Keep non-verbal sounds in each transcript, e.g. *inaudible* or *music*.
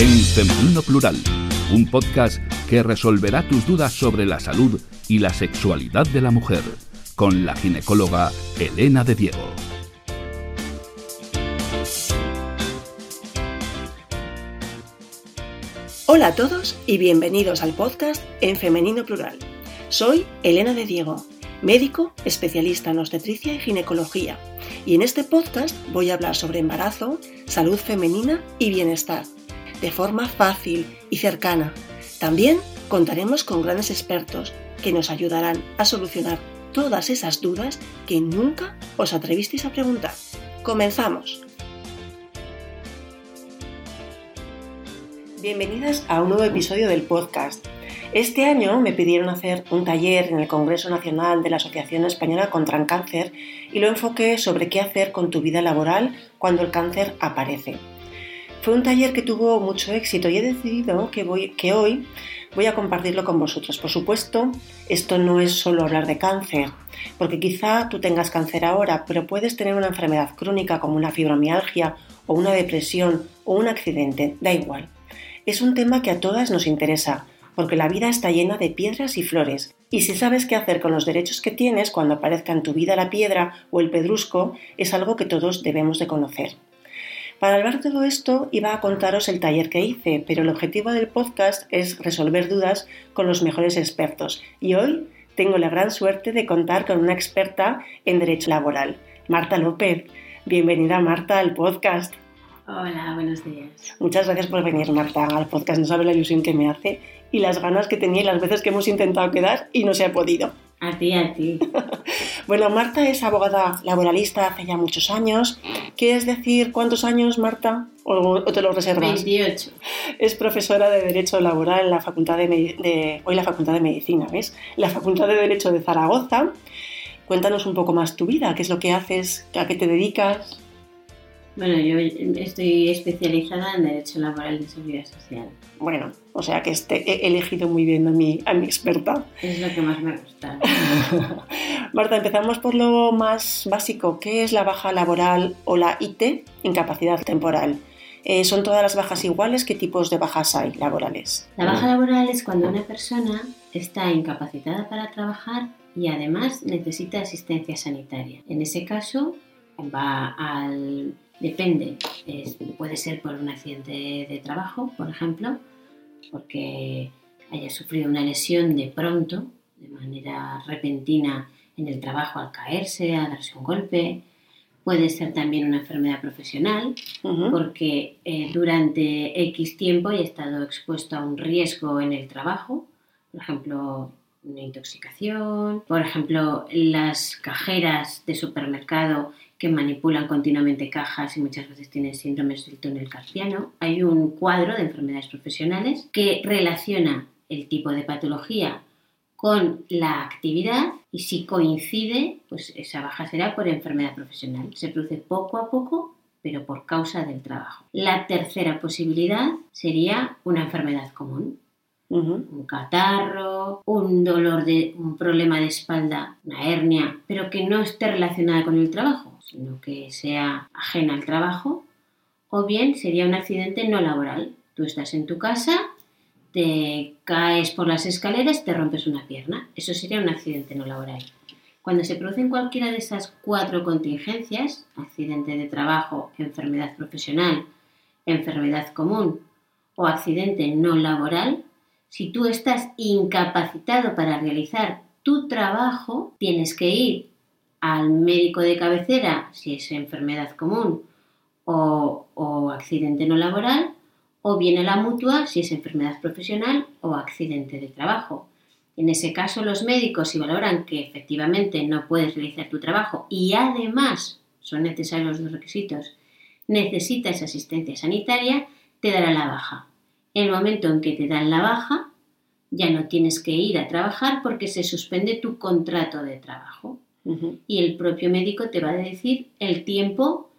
en Femenino Plural, un podcast que resolverá tus dudas sobre la salud y la sexualidad de la mujer, con la ginecóloga Elena de Diego. Hola a todos y bienvenidos al podcast en Femenino Plural. Soy Elena de Diego, médico especialista en obstetricia y ginecología, y en este podcast voy a hablar sobre embarazo, salud femenina y bienestar de forma fácil y cercana. También contaremos con grandes expertos que nos ayudarán a solucionar todas esas dudas que nunca os atrevisteis a preguntar. Comenzamos. Bienvenidas a un nuevo episodio del podcast. Este año me pidieron hacer un taller en el Congreso Nacional de la Asociación Española contra el Cáncer y lo enfoqué sobre qué hacer con tu vida laboral cuando el cáncer aparece. Fue un taller que tuvo mucho éxito y he decidido que, hoy voy a compartirlo con vosotros. Por supuesto, esto no es solo hablar de cáncer, porque quizá tú tengas cáncer ahora, pero puedes tener una enfermedad crónica como una fibromialgia o una depresión o un accidente, da igual. Es un tema que a todas nos interesa, porque la vida está llena de piedras y flores, y si sabes qué hacer con los derechos que tienes cuando aparezca en tu vida la piedra o el pedrusco, es algo que todos debemos de conocer. Para hablar de todo esto iba a contaros el taller que hice, pero el objetivo del podcast es resolver dudas con los mejores expertos. Y hoy tengo la gran suerte de contar con una experta en derecho laboral, Marta López. Bienvenida Marta al podcast. Hola, buenos días. Muchas gracias por venir Marta al podcast. No sabe la ilusión que me hace y las ganas que tenía y las veces que hemos intentado quedar y no se ha podido. A ti, a ti. *laughs* bueno, Marta es abogada laboralista hace ya muchos años. ¿Quieres decir cuántos años, Marta? ¿O, te lo reservas? 28. Es profesora de Derecho Laboral en la Facultad de, hoy la Facultad de Medicina, ¿ves? La Facultad de Derecho de Zaragoza. Cuéntanos un poco más tu vida, qué es lo que haces, a qué te dedicas. Bueno, yo estoy especializada en Derecho Laboral de Seguridad Social. Bueno, o sea que este, he elegido muy bien a mi, a mi experta. Es lo que más me gusta. *laughs* Marta, empezamos por lo más básico. ¿Qué es la baja laboral o la IT, incapacidad temporal? Eh, ¿Son todas las bajas iguales? ¿Qué tipos de bajas hay laborales? La baja laboral es cuando una persona está incapacitada para trabajar y además necesita asistencia sanitaria. En ese caso, va al... Depende, puede ser por un accidente de trabajo, por ejemplo, porque haya sufrido una lesión de pronto, de manera repentina en el trabajo al caerse, a darse un golpe. Puede ser también una enfermedad profesional, porque eh, durante X tiempo haya estado expuesto a un riesgo en el trabajo, por ejemplo, una intoxicación, por ejemplo, las cajeras de supermercado que manipulan continuamente cajas y muchas veces tienen síndromes del túnel carpiano. Hay un cuadro de enfermedades profesionales que relaciona el tipo de patología con la actividad y si coincide, pues esa baja será por enfermedad profesional. Se produce poco a poco, pero por causa del trabajo. La tercera posibilidad sería una enfermedad común, un catarro, un dolor de un problema de espalda, una hernia, pero que no esté relacionada con el trabajo, sino que sea ajena al trabajo, o bien sería un accidente no laboral. Tú estás en tu casa, te caes por las escaleras, te rompes una pierna. Eso sería un accidente no laboral. Cuando se producen cualquiera de esas cuatro contingencias, accidente de trabajo, enfermedad profesional, enfermedad común o accidente no laboral, si tú estás incapacitado para realizar tu trabajo, tienes que ir al médico de cabecera si es enfermedad común o, accidente no laboral, o bien a la mutua si es enfermedad profesional o accidente de trabajo. En ese caso, los médicos, si valoran que efectivamente no puedes realizar tu trabajo y además son necesarios los requisitos, necesitas asistencia sanitaria, te dará la baja. En el momento en que te dan la baja, ya no tienes que ir a trabajar porque se suspende tu contrato de trabajo. Y el propio médico te va a decir el tiempo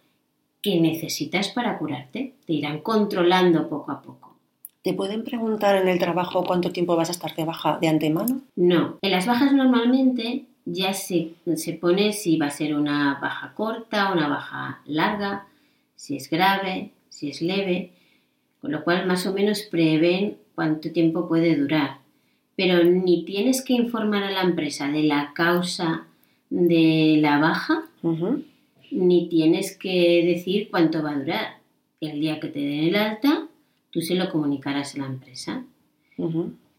que necesitas para curarte. Te irán controlando poco a poco. ¿Te pueden preguntar en el trabajo cuánto tiempo vas a estar de baja de antemano? No. En las bajas normalmente ya se, se pone si va a ser una baja corta, una baja larga, si es grave, si es leve con lo cual más o menos prevén cuánto tiempo puede durar. Pero ni tienes que informar a la empresa de la causa de la baja, ni tienes que decir cuánto va a durar. El día que te den el alta, tú se lo comunicarás a la empresa.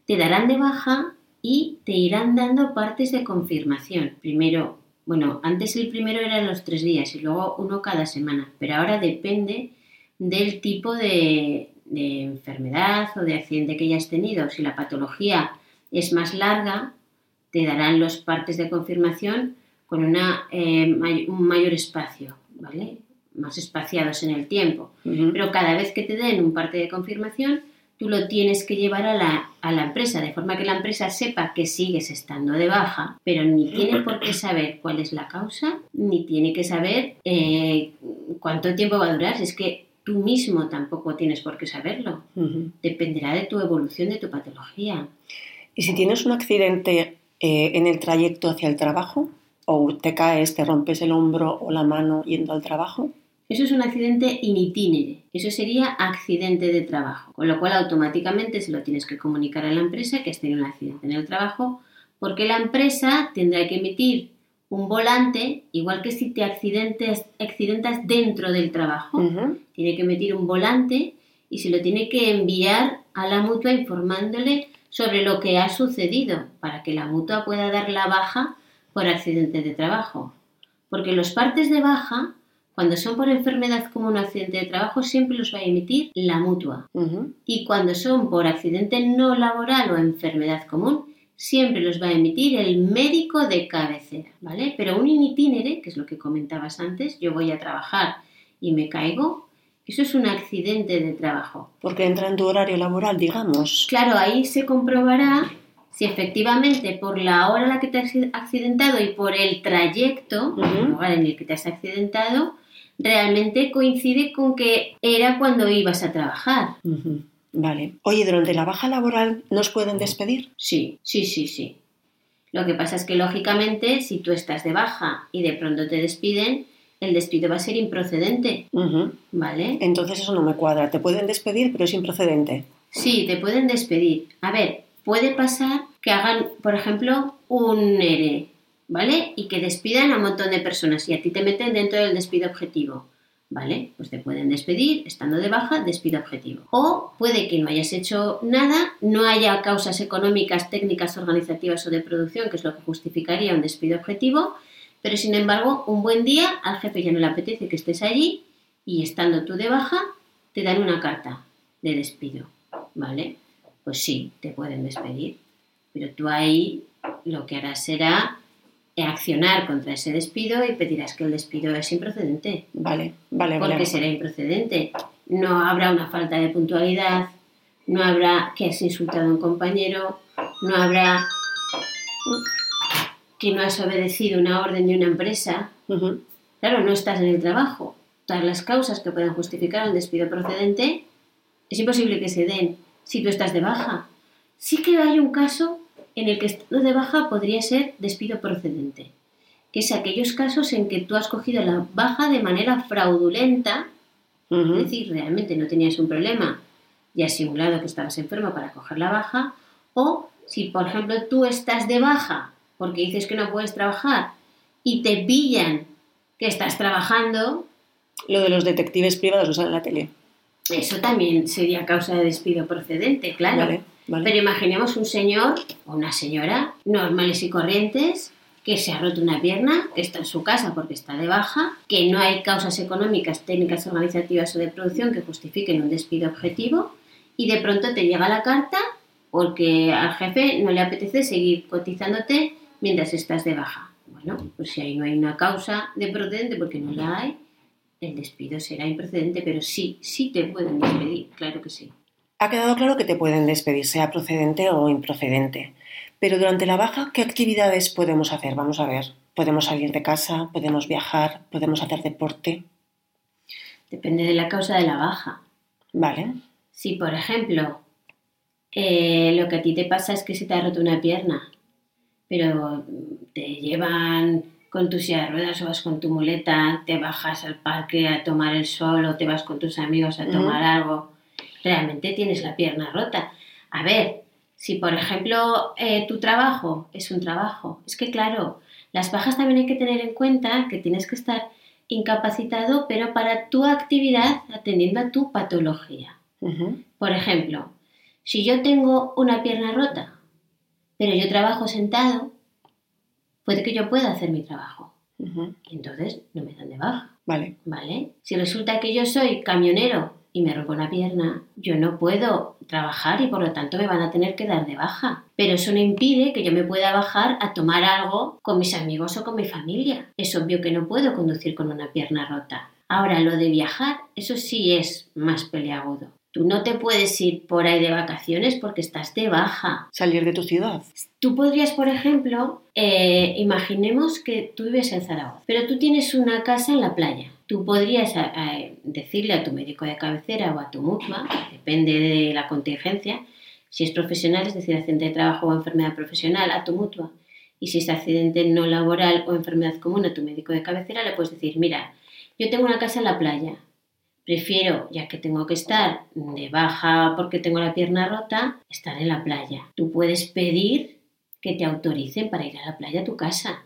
Te darán de baja y te irán dando partes de confirmación. Primero, bueno, antes el primero eran los tres días y luego uno cada semana, pero ahora depende del tipo de, enfermedad o de accidente que hayas tenido. Si la patología es más larga, te darán los partes de confirmación con una, eh, un mayor espacio, ¿vale? Más espaciados en el tiempo. Pero cada vez que te den un parte de confirmación, tú lo tienes que llevar a la, a la, empresa, de forma que la empresa sepa que sigues estando de baja, pero ni tiene por qué saber cuál es la causa, ni tiene que saber eh, cuánto tiempo va a durar. Es que tú mismo tampoco tienes por qué saberlo. Dependerá de tu evolución, de tu patología. ¿Y si tienes un accidente eh, en el trayecto hacia el trabajo? ¿O te caes, te rompes el hombro o la mano yendo al trabajo? Eso es un accidente in itinere, eso sería accidente de trabajo, con lo cual automáticamente se lo tienes que comunicar a la empresa que has tenido un accidente en el trabajo, porque la empresa tendrá que emitir un volante, igual que si te accidentes, accidentas dentro del trabajo, tiene que emitir un volante y se lo tiene que enviar a la mutua informándole sobre lo que ha sucedido para que la mutua pueda dar la baja por accidente de trabajo. Porque los partes de baja cuando son por enfermedad como un accidente de trabajo, siempre los va a emitir la mutua. Y cuando son por accidente no laboral o enfermedad común, siempre los va a emitir el médico de cabecera, ¿vale? Pero un in que es lo que comentabas antes, yo voy a trabajar y me caigo, eso es un accidente de trabajo. Porque entra en tu horario laboral, digamos. Claro, ahí se comprobará si efectivamente por la hora en la que te has accidentado y por el trayecto en el que te has accidentado, realmente coincide con que era cuando ibas a trabajar. Vale. Oye, durante la baja laboral nos pueden despedir. Sí, sí, sí, sí. Lo que pasa es que lógicamente si tú estás de baja y de pronto te despiden, el despido va a ser improcedente. ¿Vale? Entonces eso no me cuadra. Te pueden despedir, pero es improcedente. Sí, te pueden despedir. A ver, puede pasar que hagan, por ejemplo, un ERE, ¿vale? Y que despidan a un montón de personas y a ti te meten dentro del despido objetivo, ¿vale? Pues te pueden despedir estando de baja, despido objetivo. O puede que no hayas hecho nada, no haya causas económicas, técnicas, organizativas o de producción, que es lo que justificaría un despido objetivo, pero sin embargo, un buen día al jefe ya no le apetece que estés allí y estando tú de baja, te dan una carta de despido, ¿vale? Pues sí, te pueden despedir, pero tú ahí lo que harás será accionar contra ese despido y pedirás que el despido es improcedente. Vale, vale, vale. Porque será improcedente. No habrá una falta de puntualidad, no habrá que has insultado a un compañero, no habrá que no has obedecido una orden de una empresa. Claro, no estás en el trabajo. Todas las causas que puedan justificar un despido procedente es imposible que se den si tú estás de baja. Sí que hay un caso en el que estado de baja podría ser despido procedente, que es aquellos casos en que tú has cogido la baja de manera fraudulenta, es decir, realmente no tenías un problema y has simulado que estabas enfermo para coger la baja, o si, por ejemplo, tú estás de baja porque dices que no puedes trabajar y te pillan que estás trabajando. Lo de los detectives privados, o sea, en la tele. Eso también sería causa de despido procedente, claro. Pero imaginemos un señor o una señora normales y corrientes que se ha roto una pierna, que está en su casa porque está de baja, que no hay causas económicas, técnicas organizativas o de producción que justifiquen un despido objetivo y de pronto te llega la carta porque al jefe no le apetece seguir cotizándote mientras estás de baja. Bueno, pues si ahí no hay una causa de procedente porque no la hay, el despido será improcedente, pero sí, sí te pueden despedir, claro que sí. Ha quedado claro que te pueden despedir, sea procedente o improcedente. Pero durante la baja, ¿qué actividades podemos hacer? Vamos a ver. ¿Podemos salir de casa? ¿Podemos viajar? ¿Podemos hacer deporte? Depende de la causa de la baja. Vale. Si, por ejemplo, eh, lo que a ti te pasa es que se te ha roto una pierna, pero te llevan con tu silla de ruedas o vas con tu muleta, te bajas al parque a tomar el sol o te vas con tus amigos a tomar algo realmente tienes la pierna rota. A ver, si por ejemplo eh, tu trabajo es un trabajo, es que claro, las bajas también hay que tener en cuenta que tienes que estar incapacitado, pero para tu actividad atendiendo a tu patología. Por ejemplo, si yo tengo una pierna rota, pero yo trabajo sentado, puede que yo pueda hacer mi trabajo. Entonces no me dan de baja. Vale. ¿Vale? Si resulta que yo soy camionero y me rompo una pierna, yo no puedo trabajar y por lo tanto me van a tener que dar de baja. Pero eso no impide que yo me pueda bajar a tomar algo con mis amigos o con mi familia. Es obvio que no puedo conducir con una pierna rota. Ahora, lo de viajar, eso sí es más peleagudo. Tú no te puedes ir por ahí de vacaciones porque estás de baja. Salir de tu ciudad. Tú podrías, por ejemplo, eh, imaginemos que tú vives en Zaragoza, pero tú tienes una casa en la playa. Tú podrías eh, decirle a tu médico de cabecera o a tu mutua, depende de la contingencia, si es profesional, es decir, accidente de trabajo o enfermedad profesional, a tu mutua. Y si es accidente no laboral o enfermedad común, a tu médico de cabecera le puedes decir, mira, yo tengo una casa en la playa, Prefiero, ya que tengo que estar de baja porque tengo la pierna rota, estar en la playa. Tú puedes pedir que te autoricen para ir a la playa a tu casa.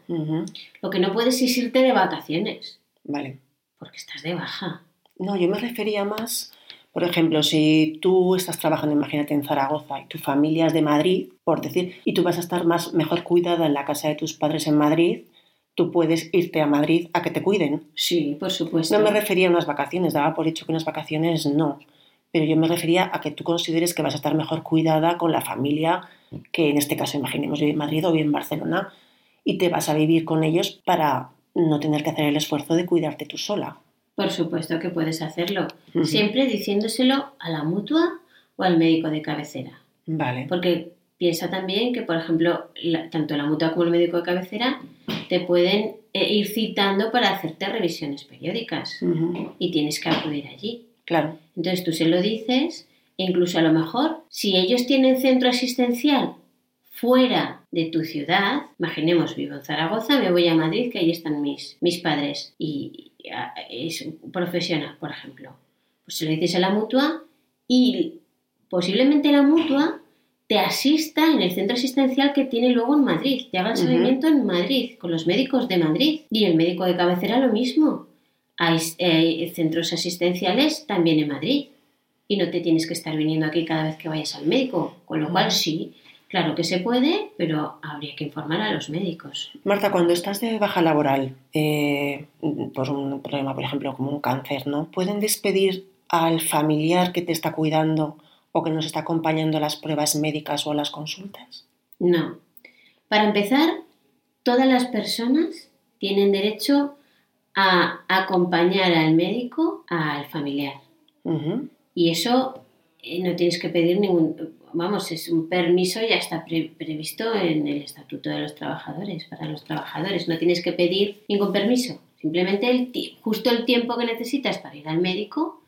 Lo que no puedes es irte de vacaciones. Vale. Porque estás de baja. No, yo me refería más, por ejemplo, si tú estás trabajando, imagínate, en Zaragoza y tu familia es de Madrid, por decir, y tú vas a estar más mejor cuidada en la casa de tus padres en Madrid, tú puedes irte a Madrid a que te cuiden. Sí, por supuesto. No me refería a unas vacaciones, daba por hecho que unas vacaciones no, pero yo me refería a que tú consideres que vas a estar mejor cuidada con la familia que en este caso imaginemos vive en Madrid o vive en Barcelona y te vas a vivir con ellos para no tener que hacer el esfuerzo de cuidarte tú sola. Por supuesto que puedes hacerlo, siempre diciéndoselo a la mutua o al médico de cabecera. Vale. Porque piensa también que, por ejemplo, tanto la mutua como el médico de cabecera te pueden eh, ir citando para hacerte revisiones periódicas y tienes que acudir allí. Claro. Entonces tú se lo dices e incluso a lo mejor si ellos tienen centro asistencial fuera de tu ciudad, imaginemos vivo en Zaragoza, me voy a Madrid que ahí están mis, mis padres y, es un profesional, por ejemplo. Pues se lo dices a la mutua y posiblemente la mutua te asista en el centro asistencial que tiene luego en Madrid, te haga el seguimiento en Madrid, con los médicos de Madrid. Y el médico de cabecera lo mismo. Hay, eh, centros asistenciales también en Madrid. Y no te tienes que estar viniendo aquí cada vez que vayas al médico. Con lo cual sí, claro que se puede, pero habría que informar a los médicos. Marta, cuando estás de baja laboral eh, por un problema, por ejemplo, como un cáncer, ¿no? ¿Pueden despedir al familiar que te está cuidando? O que nos está acompañando a las pruebas médicas o a las consultas? No. Para empezar, todas las personas tienen derecho a acompañar al médico al familiar. Y eso eh, no tienes que pedir ningún, vamos, es un permiso, ya está previsto en el Estatuto de los Trabajadores, para los trabajadores. No tienes que pedir ningún permiso. Simplemente el justo el tiempo que necesitas para ir al médico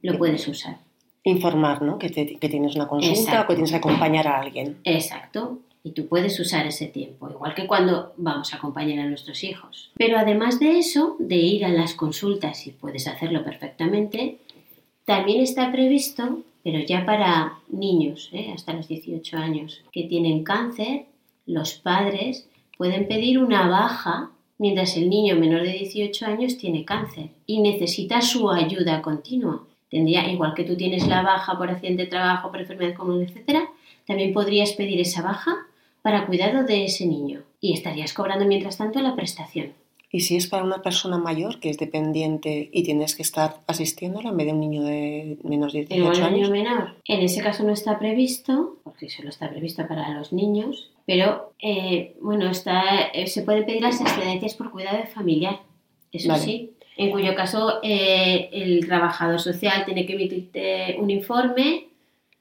lo puedes usar informar, ¿no? Que, tienes una consulta o que tienes que acompañar a alguien. Exacto. Y tú puedes usar ese tiempo, igual que cuando vamos a acompañar a nuestros hijos. Pero además de eso, de ir a las consultas, y puedes hacerlo perfectamente, también está previsto, pero ya para niños, ¿eh? hasta los 18 años, que tienen cáncer, los padres pueden pedir una baja mientras el niño menor de 18 años tiene cáncer y necesita su ayuda continua tendría, igual que tú tienes la baja por accidente de trabajo, por enfermedad común, etcétera, también podrías pedir esa baja para cuidado de ese niño y estarías cobrando mientras tanto la prestación. ¿Y si es para una persona mayor que es dependiente y tienes que estar asistiéndola en vez de un niño de menos de 18 años? niño menor. En ese caso no está previsto, porque solo está previsto para los niños, pero eh, bueno, está, eh, se pueden pedir las excedencias por cuidado familiar. Eso sí, en cuyo caso eh, el trabajador social tiene que emitirte un informe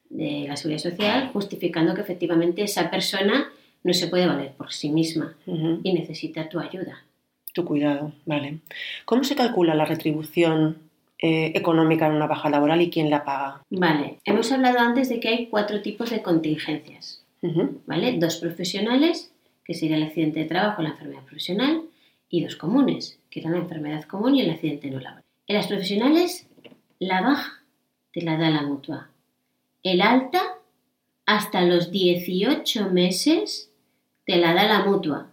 de la seguridad social justificando que efectivamente esa persona no se puede valer por sí misma y necesita tu ayuda. Tu cuidado, vale. ¿Cómo se calcula la retribución eh, económica en una baja laboral y quién la paga? Vale, hemos hablado antes de que hay cuatro tipos de contingencias, ¿vale? Dos profesionales, que sería el accidente de trabajo o la enfermedad profesional, y dos comunes, que eran la enfermedad común y el accidente no laboral. En las profesionales, la baja te la da la mutua. el alta hasta los 18 meses te la da la mutua.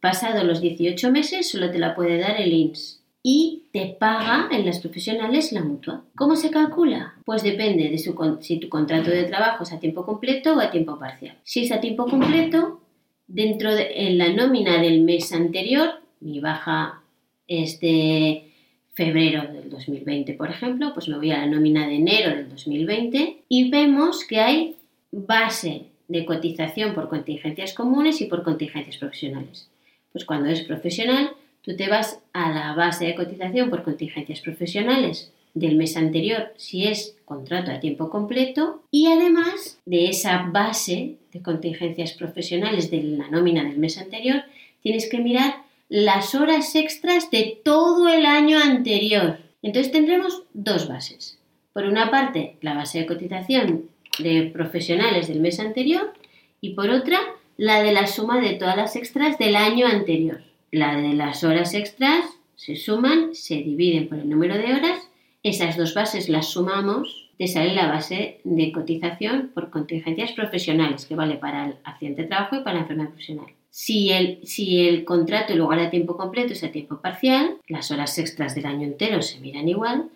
Pasado los 18 meses solo te la puede dar el INS y te paga en las profesionales la mutua. ¿Cómo se calcula? Pues depende de si tu contrato de trabajo es a tiempo completo o a tiempo parcial. Si es a tiempo completo, dentro de en la nómina del mes anterior, mi baja es de febrero del 2020, por ejemplo, pues me voy a la nómina de enero del 2020 y vemos que hay base de cotización por contingencias comunes y por contingencias profesionales. Pues cuando es profesional, tú te vas a la base de cotización por contingencias profesionales del mes anterior si es contrato a tiempo completo y además de esa base de contingencias profesionales de la nómina del mes anterior, tienes que mirar las horas extras de todo el año anterior. Entonces tendremos dos bases. Por una parte, la base de cotización de profesionales del mes anterior y por otra, la de la suma de todas las extras del año anterior. La de las horas extras se suman, se dividen por el número de horas, esas dos bases las sumamos, te sale la base de cotización por contingencias profesionales, que vale para el accidente de trabajo y para la enfermedad profesional. Si el, si el contrato en lugar de tiempo completo es a tiempo parcial, las horas extras del año entero se miran igual,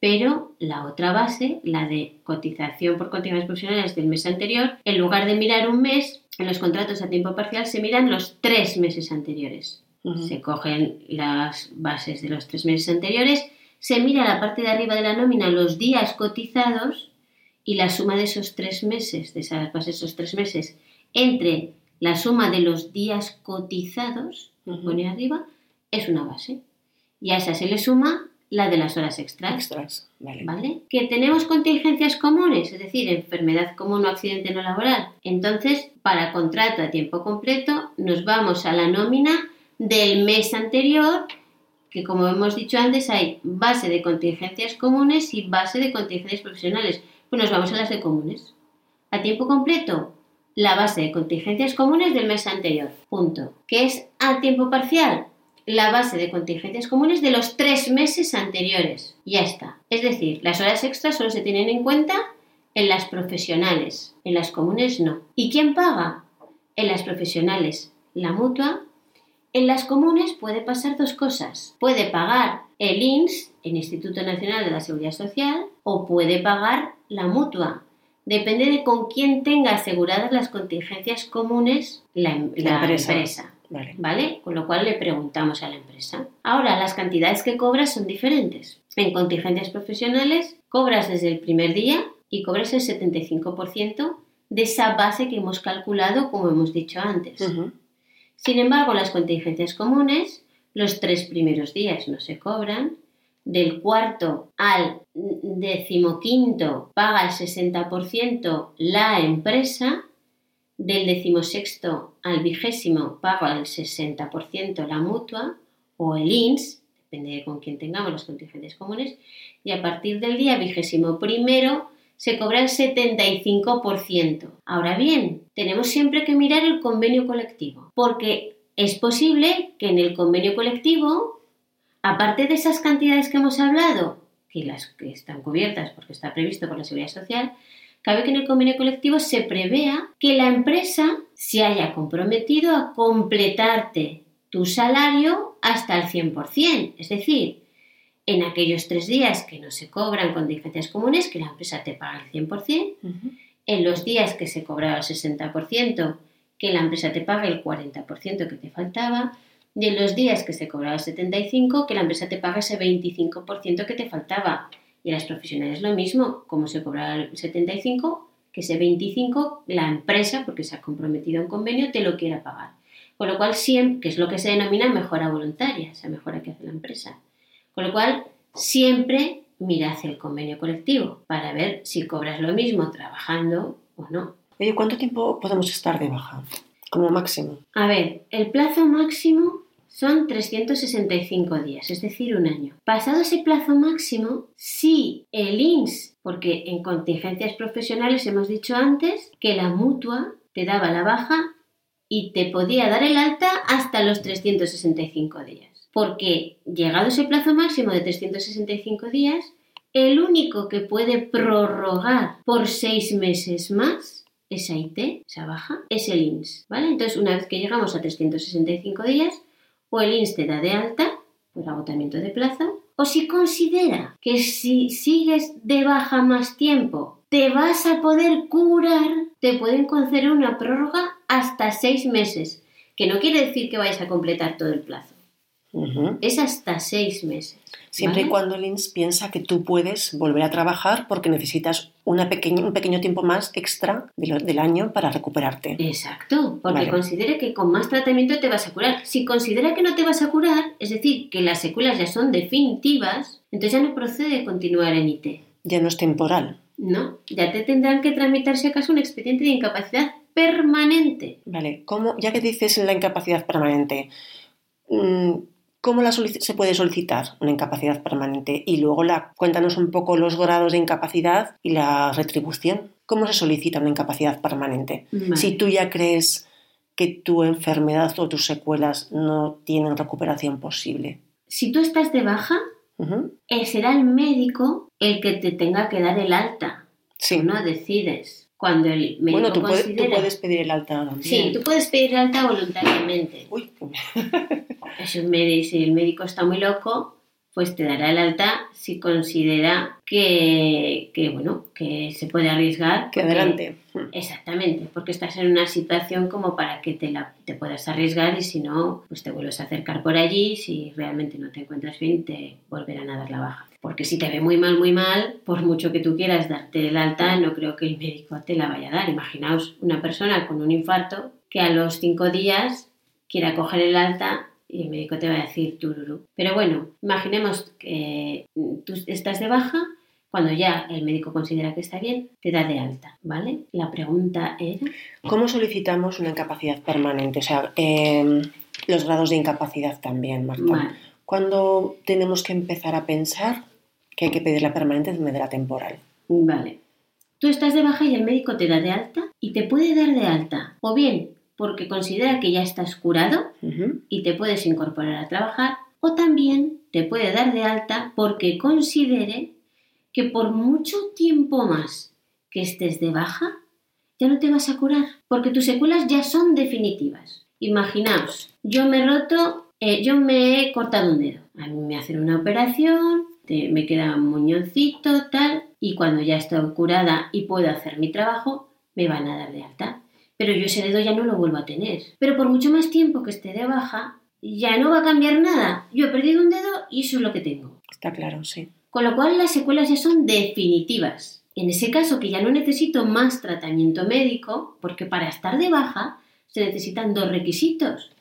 pero la otra base, la de cotización por contingencias profesionales del mes anterior, en lugar de mirar un mes, en los contratos a tiempo parcial se miran los tres meses anteriores. Se cogen las bases de los tres meses anteriores, se mira la parte de arriba de la nómina los días cotizados y la suma de esos tres meses, de esas bases de esos tres meses, entre la suma de los días cotizados, pone arriba, es una base. Y a esa se le suma la de las horas extras. Extras, vale. ¿Vale? Que tenemos contingencias comunes, es decir, enfermedad común o accidente no laboral. Entonces, para contrato a tiempo completo, nos vamos a la nómina del mes anterior, que como hemos dicho antes, hay base de contingencias comunes y base de contingencias profesionales. Pues nos vamos a las de comunes. A tiempo completo, la base de contingencias comunes del mes anterior. Punto. ¿Qué es a tiempo parcial? La base de contingencias comunes de los tres meses anteriores. Ya está. Es decir, las horas extras solo se tienen en cuenta en las profesionales, en las comunes no. ¿Y quién paga? En las profesionales, la mutua. En las comunes puede pasar dos cosas. Puede pagar el INS, el Instituto Nacional de la Seguridad Social, o puede pagar la mutua, depende de con quién tenga aseguradas las contingencias comunes la, em-, empresa. Vale. Con lo cual le preguntamos a la empresa. Ahora, las cantidades que cobras son diferentes. En contingencias profesionales cobras desde el primer día y cobras el 75% de esa base que hemos calculado, como hemos dicho antes. Sin embargo, las contingencias comunes, los tres primeros días no se cobran del cuarto al decimoquinto paga el 60% la empresa, del decimosexto al vigésimo paga el 60% la mutua o el INS, depende de con quién tengamos los contingentes comunes, y a partir del día vigésimo primero se cobra el 75%. Ahora bien, tenemos siempre que mirar el convenio colectivo, porque es posible que en el convenio colectivo Aparte de esas cantidades que hemos hablado, que las que están cubiertas porque está previsto por la Seguridad Social, cabe que en el convenio colectivo se prevea que la empresa se haya comprometido a completarte tu salario hasta el 100%. Es decir, en aquellos tres días que no se cobran con diferencias comunes, que la empresa te paga el 100%, en los días que se cobraba el 60%, que la empresa te pague el 40% que te faltaba, en los días que se cobraba el 75, que la empresa te paga ese 25% que te faltaba. Y a las profesionales lo mismo, como se cobraba el 75, que ese 25 la empresa, porque se ha comprometido en convenio, te lo quiera pagar. Con lo cual, siempre, que es lo que se denomina mejora voluntaria, esa mejora que hace la empresa. Con lo cual, siempre mira hacia el convenio colectivo para ver si cobras lo mismo trabajando o no. Oye, ¿cuánto tiempo podemos estar de baja? Como máximo. A ver, el plazo máximo son 365 días, es decir, un año. Pasado ese plazo máximo, si el INS, porque en contingencias profesionales hemos dicho antes que la mutua te daba la baja y te podía dar el alta hasta los 365 días. Porque llegado ese plazo máximo de 365 días, el único que puede prorrogar por seis meses más esa IT, esa baja, es el INS, ¿vale? Entonces, una vez que llegamos a 365 días, o el INS te da de alta por agotamiento de plazo, o si considera que si sigues de baja más tiempo te vas a poder curar, te pueden conceder una prórroga hasta seis meses, que no quiere decir que vayas a completar todo el plazo. Es hasta seis meses. Siempre y cuando el INS piensa que tú puedes volver a trabajar porque necesitas una pequeña, un pequeño tiempo más extra del año para recuperarte. Exacto, porque considere que con más tratamiento te vas a curar. Si considera que no te vas a curar, es decir, que las secuelas ya son definitivas, entonces ya no procede continuar en IT. Ya no es temporal. No, ya te tendrán que tramitar si acaso un expediente de incapacidad permanente. Vale, ¿cómo, ya que dices la incapacidad permanente, mm, ¿cómo la se puede solicitar una incapacidad permanente? Y luego la, cuéntanos un poco los grados de incapacidad y la retribución. ¿Cómo se solicita una incapacidad permanente? Si tú ya crees que tu enfermedad o tus secuelas no tienen recuperación posible. Si tú estás de baja, eh, será el médico el que te tenga que dar el alta. Sí. no decides. Cuando el médico bueno, tú, puedes, tú puedes pedir el alta también. Sí, tú puedes pedir el alta voluntariamente. Uy. *laughs* si el médico está muy loco, pues te dará el alta si considera que, bueno, que se puede arriesgar. Que adelante. Exactamente, porque estás en una situación como para que te, la, te puedas arriesgar y si no, pues te vuelves a acercar por allí, si realmente no te encuentras bien, te volverán a dar la baja. Porque si te ve muy mal, muy mal, por mucho que tú quieras darte el alta, no creo que el médico te la vaya a dar. Imaginaos una persona con un infarto que a los cinco días quiera coger el alta y el médico te va a decir tururú. Pero bueno, imaginemos que tú estás de baja, cuando ya el médico considera que está bien, te da de alta, ¿vale? La pregunta era... ¿Cómo solicitamos una incapacidad permanente? O sea, em, los grados de incapacidad también, Marta. ¿Cuándo tenemos que empezar a pensar que hay que pedir la permanente en vez de la temporal? Vale. Tú estás de baja y el médico te da de alta y te puede dar de alta. O bien porque considera que ya estás curado y te puedes incorporar a trabajar, o también te puede dar de alta porque considere que por mucho tiempo más que estés de baja, ya no te vas a curar, porque tus secuelas ya son definitivas. Imaginaos, yo me he roto, eh, yo me he cortado un dedo. A mí me hacen una operación, me queda un muñoncito, tal, y cuando ya estoy curada y puedo hacer mi trabajo, me van a dar de alta pero yo ese dedo ya no lo vuelvo a tener. Pero por mucho más tiempo que esté de baja, ya no va a cambiar nada. Yo he perdido un dedo y eso es lo que tengo. Está claro, sí. Con lo cual las secuelas ya son definitivas. En ese caso que ya no necesito más tratamiento médico, porque para estar de baja se necesitan dos requisitos.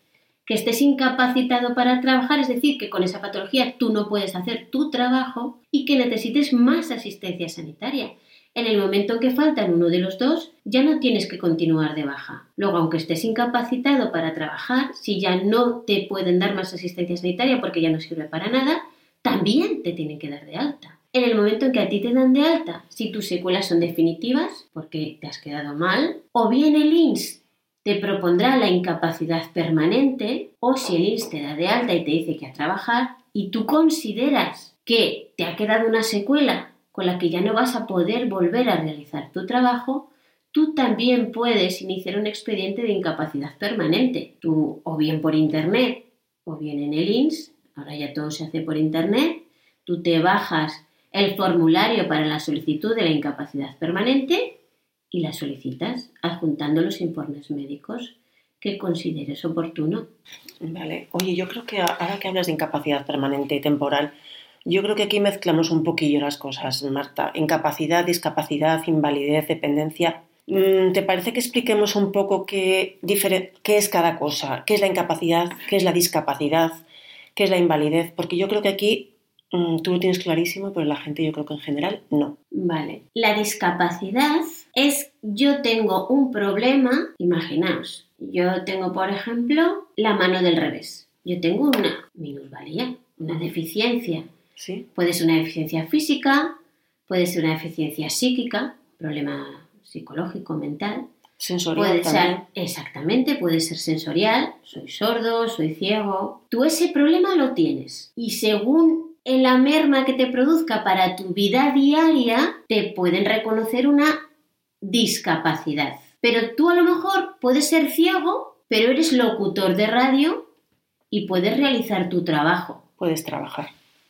Que estés incapacitado para trabajar, es decir, que con esa patología tú no puedes hacer tu trabajo y que necesites más asistencia sanitaria en el momento en que faltan uno de los dos, ya no tienes que continuar de baja. Luego, aunque estés incapacitado para trabajar, si ya no te pueden dar más asistencia sanitaria porque ya no sirve para nada, también te tienen que dar de alta. En el momento en que a ti te dan de alta, si tus secuelas son definitivas, porque te has quedado mal, o bien el INS te propondrá la incapacidad permanente, o si el INS te da de alta y te dice que a trabajar, y tú consideras que te ha quedado una secuela con la que ya no vas a poder volver a realizar tu trabajo, tú también puedes iniciar un expediente de incapacidad permanente. Tú o bien por internet o bien en el INS, ahora ya todo se hace por internet, tú te bajas el formulario para la solicitud de la incapacidad permanente y la solicitas adjuntando los informes médicos que consideres oportuno. Vale, oye, yo creo que ahora que hablas de incapacidad permanente temporal, yo creo que aquí mezclamos un poquillo las cosas, Marta. Incapacidad, discapacidad, invalidez, dependencia. Mm, ¿Te parece que expliquemos un poco qué, qué es cada cosa? ¿Qué es la incapacidad? ¿Qué es la discapacidad? ¿Qué es la invalidez? Porque yo creo que aquí mm, tú lo tienes clarísimo, pero la gente yo creo que en general no. Vale. La discapacidad es yo tengo un problema, imaginaos, yo tengo por ejemplo la mano del revés. Yo tengo una minusvalía, una deficiencia Puede ser una deficiencia física, puede ser una deficiencia psíquica, problema psicológico, mental. Sensorial. Puede ser, exactamente, puede ser sensorial, soy sordo, soy ciego. Tú ese problema lo tienes y según en la merma que te produzca para tu vida diaria, te pueden reconocer una discapacidad. Pero tú a lo mejor puedes ser ciego, pero eres locutor de radio y puedes realizar tu trabajo. Puedes trabajar.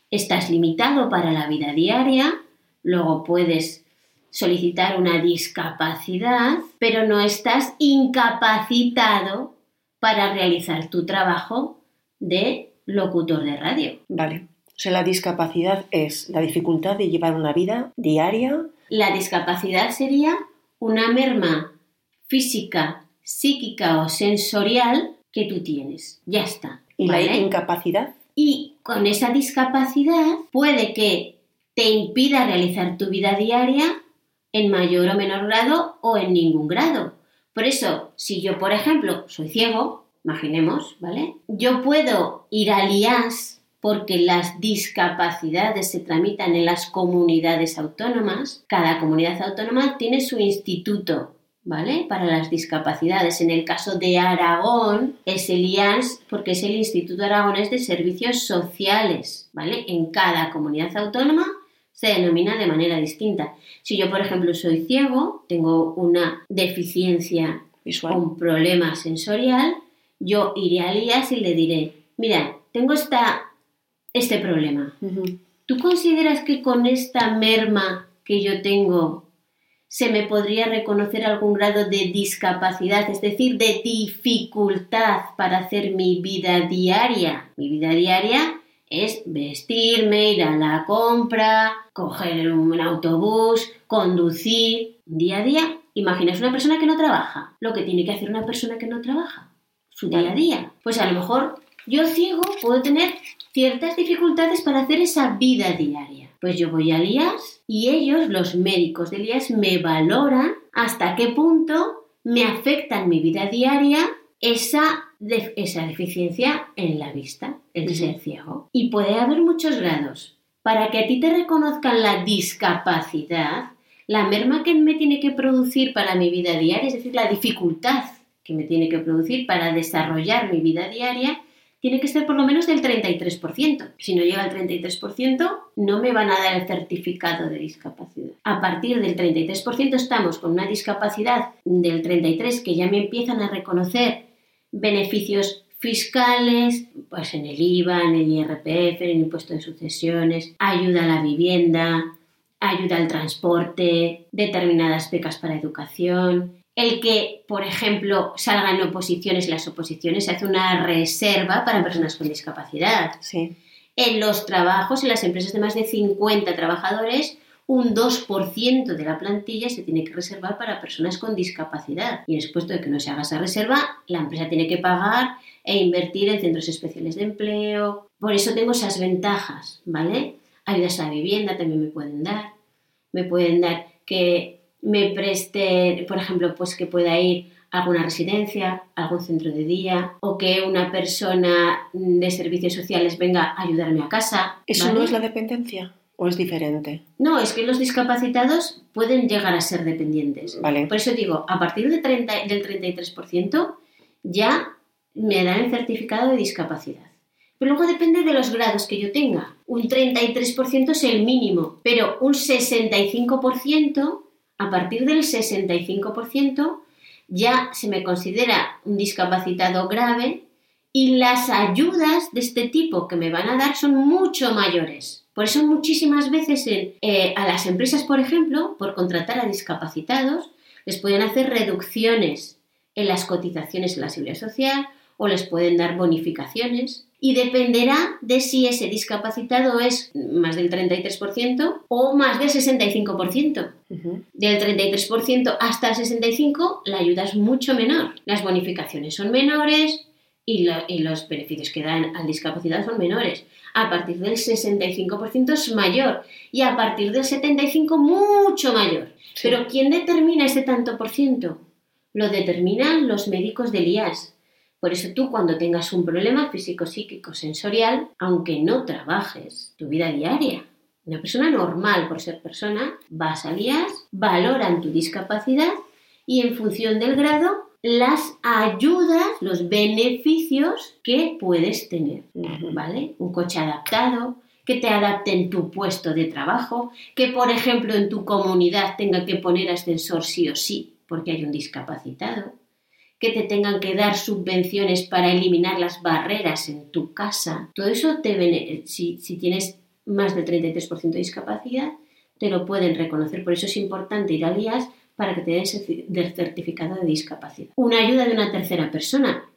Estás limitado para la vida diaria, luego puedes solicitar una discapacidad, pero no estás incapacitado para realizar tu trabajo de locutor de radio. Vale. O sea, la discapacidad es la dificultad de llevar una vida diaria. La discapacidad sería una merma física, psíquica o sensorial que tú tienes. Ya está. ¿Y ¿vale? la incapacidad? Y con esa discapacidad puede que te impida realizar tu vida diaria en mayor o menor grado o en ningún grado. Por eso, si yo, por ejemplo, soy ciego, imaginemos, ¿vale? Yo puedo ir al IAS porque las discapacidades se tramitan en las comunidades autónomas. Cada comunidad autónoma tiene su instituto, ¿vale? Para las discapacidades. En el caso de Aragón es el IAS porque es el Instituto Aragonés de Servicios Sociales, ¿vale? En cada comunidad autónoma se denomina de manera distinta. Si yo, por ejemplo, soy ciego, tengo una deficiencia Visual. un problema sensorial, yo iré al IAS y le diré, mira, tengo esta, este problema. ¿Tú consideras que con esta merma que yo tengo se me podría reconocer algún grado de discapacidad, es decir, de dificultad para hacer mi vida diaria? Mi vida diaria es vestirme, ir a la compra, coger un autobús, conducir, día a día. Imaginas una persona que no trabaja, lo que tiene que hacer una persona que no trabaja, su día a día. Pues a lo mejor yo ciego puedo tener ciertas dificultades para hacer esa vida diaria. Pues yo voy al IAS y ellos, los médicos del IAS, me valoran hasta qué punto me afecta en mi vida diaria esa, de- esa deficiencia en la vista, el ser ciego. Y puede haber muchos grados. Para que a ti te reconozcan la discapacidad, la merma que me tiene que producir para mi vida diaria, es decir, la dificultad que me tiene que producir para desarrollar mi vida diaria, tiene que ser por lo menos del 33%. Si no llega al 33%, no me van a dar el certificado de discapacidad. A partir del 33% estamos con una discapacidad del 33% que ya me empiezan a reconocer beneficios fiscales, pues en el IVA, en el IRPF, en el impuesto de sucesiones, ayuda a la vivienda, ayuda al transporte, determinadas becas para educación, el que, por ejemplo, salgan oposiciones, las oposiciones se hace una reserva para personas con discapacidad. Sí. En los trabajos, en las empresas de más de 50 trabajadores, un 2% de la plantilla se tiene que reservar para personas con discapacidad. Y después de que no se haga esa reserva, la empresa tiene que pagar e invertir en centros especiales de empleo. Por eso tengo esas ventajas, ¿vale? Ayudas a la vivienda también me pueden dar. Me pueden dar que me preste, por ejemplo, pues que pueda ir a alguna residencia, a algún centro de día, o que una persona de servicios sociales venga a ayudarme a casa. ¿Eso ¿vale? no es la dependencia o es diferente? No, es que los discapacitados pueden llegar a ser dependientes. Vale. Por eso digo, a partir de 30 del 33% ya me dan el certificado de discapacidad. Pero luego depende de los grados que yo tenga. Un 33% es el mínimo, pero un 65%, a partir del 65%, ya se me considera un discapacitado grave y las ayudas de este tipo que me van a dar son mucho mayores. Por eso muchísimas veces eh, a las empresas, por ejemplo, por contratar a discapacitados, les pueden hacer reducciones en las cotizaciones en la seguridad social o les pueden dar bonificaciones y dependerá de si ese discapacitado es más del 33% o más del 65%. Ujú. Del 33% hasta el 65% la ayuda es mucho menor. Las bonificaciones son menores y, lo- y los beneficios que dan al discapacitado son menores. A partir del 65% es mayor y a partir del 75% mucho mayor. Sí. Pero ¿quién determina ese tanto por ciento? Lo determinan los médicos del IAS. Por eso tú cuando tengas un problema físico, psíquico, sensorial, aunque no trabajes tu vida diaria, una persona normal por ser persona, vas al IAS, valoran tu discapacidad y en función del grado las ayudas, los beneficios que puedes tener. ¿Vale? Un coche adaptado, que te adapten tu puesto de trabajo, que por ejemplo en tu comunidad tenga que poner ascensor sí o sí porque hay un discapacitado, que te tengan que dar subvenciones para eliminar las barreras en tu casa. Todo eso te si, si tienes más del 33% de discapacidad, te lo pueden reconocer. Por eso es importante ir al IAS para que te den certificado de discapacidad. Una ayuda de una tercera persona.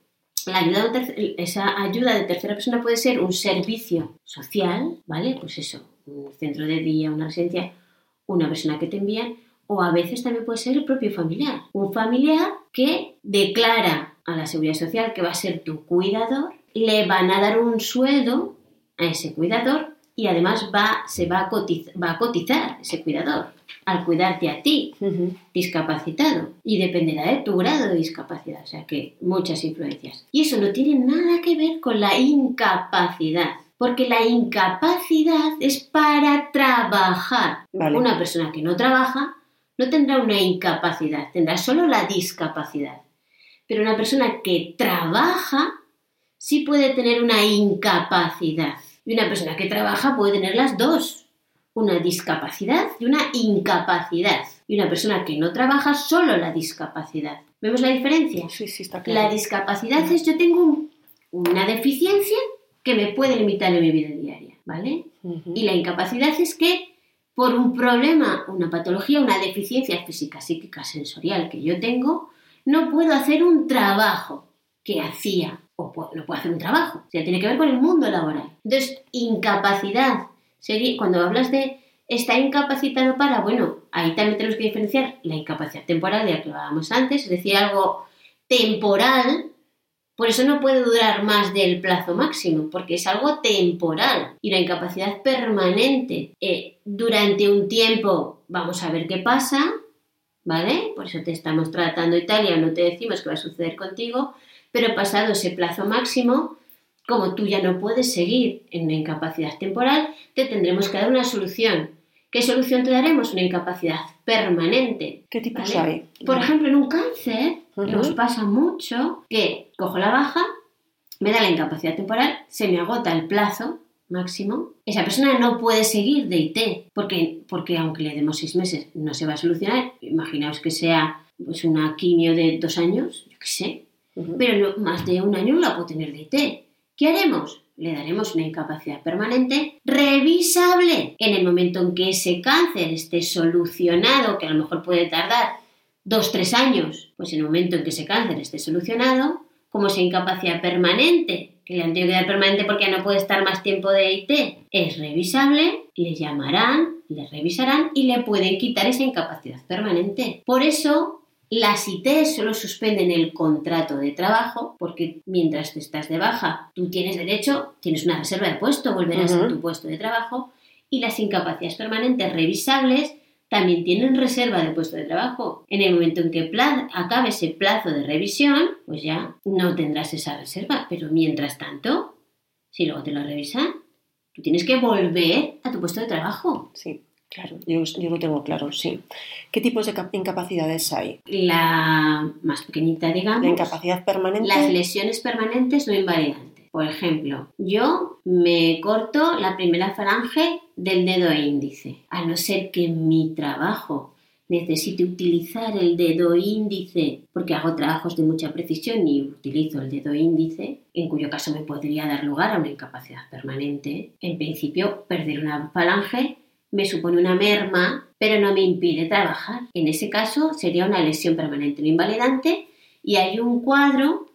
La ayuda de esa ayuda de tercera persona puede ser un servicio social, ¿vale? Pues eso, un centro de día, una residencia, una persona que te envían, o a veces también puede ser el propio familiar. Un familiar que declara a la seguridad social que va a ser tu cuidador, le van a dar un sueldo a ese cuidador y además va, se va a, cotizar, va a cotizar ese cuidador al cuidarte a ti, discapacitado, y dependerá de tu grado de discapacidad, o sea que muchas influencias. Y eso no tiene nada que ver con la incapacidad, porque la incapacidad es para trabajar. Una persona que no trabaja no tendrá una incapacidad, tendrá solo la discapacidad. Pero una persona que trabaja sí puede tener una incapacidad. Y una persona que trabaja puede tener las dos, una discapacidad y una incapacidad. Y una persona que no trabaja solo la discapacidad. ¿Vemos la diferencia? Sí, sí, está claro. La discapacidad es yo tengo una deficiencia que me puede limitar en mi vida diaria, ¿vale? Y la incapacidad es que por un problema, una patología, una deficiencia física, psíquica, sensorial que yo tengo, no puedo hacer un trabajo que hacía o no puede hacer un trabajo. O sea, tiene que ver con el mundo laboral. Entonces, incapacidad. Cuando hablas de está incapacitado para, bueno, ahí también tenemos que diferenciar la incapacidad temporal de la que hablábamos antes, es decir, algo temporal, por eso no puede durar más del plazo máximo, porque es algo temporal. Y la incapacidad permanente, eh, durante un tiempo vamos a ver qué pasa, ¿vale? Por eso te estamos tratando Italia, no te decimos qué va a suceder contigo, pero pasado ese plazo máximo, como tú ya no puedes seguir en una incapacidad temporal, te tendremos que dar una solución. ¿Qué solución te daremos? Una incapacidad permanente. ¿Qué tipos hay? Por ejemplo, en un cáncer nos pasa mucho que cojo la baja, me da la incapacidad temporal, se me agota el plazo máximo, esa persona no puede seguir de IT, porque, porque aunque le demos seis meses no se va a solucionar, imaginaos que sea pues una quimio de dos años, yo qué sé, pero más de un año no la puedo tener de IT. ¿Qué haremos? Le daremos una incapacidad permanente revisable en el momento en que ese cáncer esté solucionado, que a lo mejor puede tardar dos, tres años, pues en el momento en que ese cáncer esté solucionado, como esa incapacidad permanente, que le han tenido que dar permanente porque no puede estar más tiempo de IT, es revisable, le llamarán, le revisarán y le pueden quitar esa incapacidad permanente. Por eso las IT solo suspenden el contrato de trabajo porque mientras te estás de baja, tú tienes derecho, tienes una reserva de puesto, volverás a tu puesto de trabajo y las incapacidades permanentes revisables también tienen reserva de puesto de trabajo. En el momento en que acabe ese plazo de revisión, pues ya no tendrás esa reserva. Pero mientras tanto, si luego te lo revisan, tú tienes que volver a tu puesto de trabajo. Sí. Claro, yo, lo tengo claro, sí. ¿Qué tipos de incapacidades hay? La más pequeñita, digamos. La incapacidad permanente. Las lesiones permanentes no invalidantes. Por ejemplo, yo me corto la primera falange del dedo índice, a no ser que en mi trabajo necesite utilizar el dedo índice porque hago trabajos de mucha precisión y utilizo el dedo índice, en cuyo caso me podría dar lugar a una incapacidad permanente. En principio, perder una falange me supone una merma, pero no me impide trabajar. En ese caso sería una lesión permanente no invalidante y hay un cuadro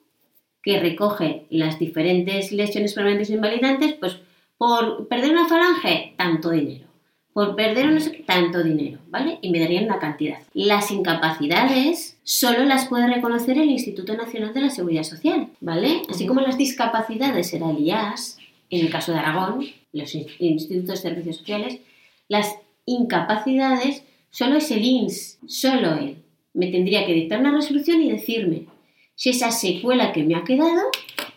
que recoge las diferentes lesiones permanentes no invalidantes, pues por perder una falange, tanto dinero. Por perder un tanto dinero, ¿vale? Y me darían una cantidad. Las incapacidades solo las puede reconocer el Instituto Nacional de la Seguridad Social, ¿vale? Así como las discapacidades era el IAS, en el caso de Aragón, los institutos de servicios sociales, las incapacidades, solo es el INS, solo él. Me tendría que dictar una resolución y decirme si esa secuela que me ha quedado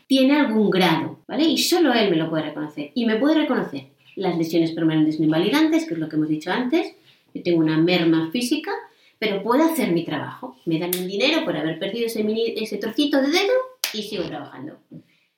tiene algún grado, ¿vale? Y solo él me lo puede reconocer. Y me puede reconocer las lesiones permanentes no invalidantes, que es lo que hemos dicho antes. Yo tengo una merma física, pero puedo hacer mi trabajo. Me dan un dinero por haber perdido ese, ese trocito de dedo y sigo trabajando.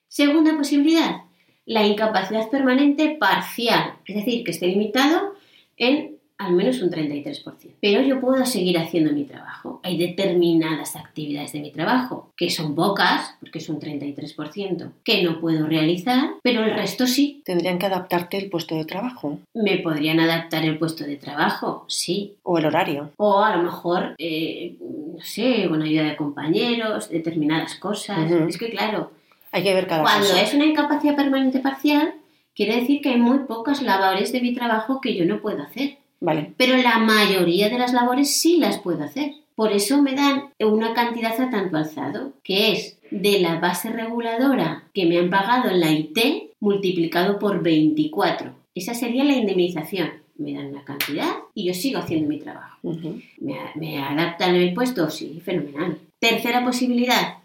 Segunda posibilidad, la incapacidad permanente parcial, es decir, que esté limitado en al menos un 33%. Pero yo puedo seguir haciendo mi trabajo. Hay determinadas actividades de mi trabajo, que son pocas, porque es un 33%, que no puedo realizar, pero el resto sí. ¿Tendrían que adaptarte el puesto de trabajo? Me podrían adaptar el puesto de trabajo, sí. O el horario. O a lo mejor, eh, no sé, con ayuda de compañeros, determinadas cosas. Es que claro, hay que ver cada cuando es una incapacidad permanente parcial, quiere decir que hay muy pocas labores de mi trabajo que yo no puedo hacer. Vale. Pero la mayoría de las labores sí las puedo hacer. Por eso me dan una cantidad a tanto alzado, que es de la base reguladora que me han pagado en la IT multiplicado por 24. Esa sería la indemnización. Me dan la cantidad y yo sigo haciendo mi trabajo. ¿Me, ¿Me adaptan el puesto? Sí, fenomenal. Tercera posibilidad,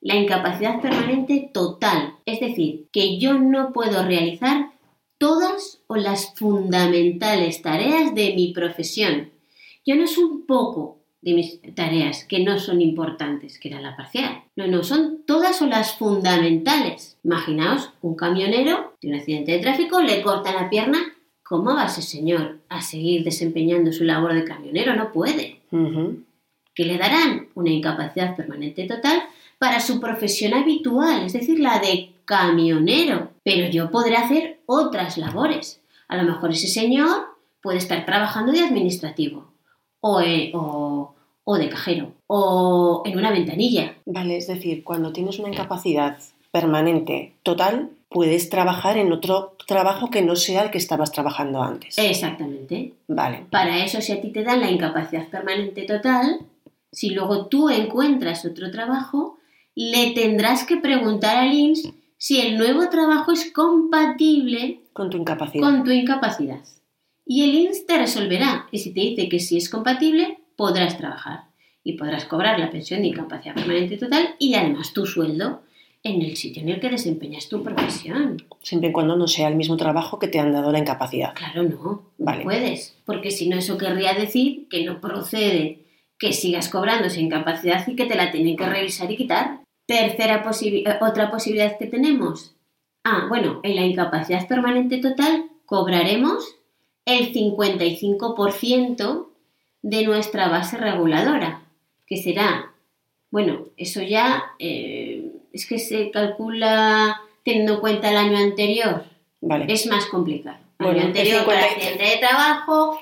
la incapacidad permanente total. Es decir, que yo no puedo realizar todas o las fundamentales tareas de mi profesión. Yo no es un poco de mis tareas que no son importantes, que era la parcial. No, no, son todas o las fundamentales. Imaginaos un camionero de un accidente de tráfico, le corta la pierna. ¿Cómo va ese señor a seguir desempeñando su labor de camionero? No puede. Que le darán una incapacidad permanente total para su profesión habitual, es decir, la de camionero. Pero yo podré hacer otras labores. A lo mejor ese señor puede estar trabajando de administrativo o, eh, o, de cajero o en una ventanilla. Vale, es decir, cuando tienes una incapacidad permanente total, puedes trabajar en otro trabajo que no sea el que estabas trabajando antes. Exactamente. Vale. Para eso, si a ti te dan la incapacidad permanente total, si luego tú encuentras otro trabajo, le tendrás que preguntar al INS si el nuevo trabajo es compatible con tu incapacidad. Con tu incapacidad. Y el INS te resolverá. Y si te dice que si es compatible, podrás trabajar. Y podrás cobrar la pensión de incapacidad permanente total y además tu sueldo en el sitio en el que desempeñas tu profesión. Siempre y cuando no sea el mismo trabajo que te han dado la incapacidad. Claro, no. Vale. No puedes. Porque si no, eso querría decir que no procede que sigas cobrando esa incapacidad y que te la tienen que revisar y quitar. Tercera eh, otra posibilidad que tenemos. Ah, bueno, en la incapacidad permanente total cobraremos el 55% de nuestra base reguladora, que será, bueno, eso ya eh, es que se calcula teniendo en cuenta el año anterior. Vale. Es más complicado. El año anterior para accidente de trabajo,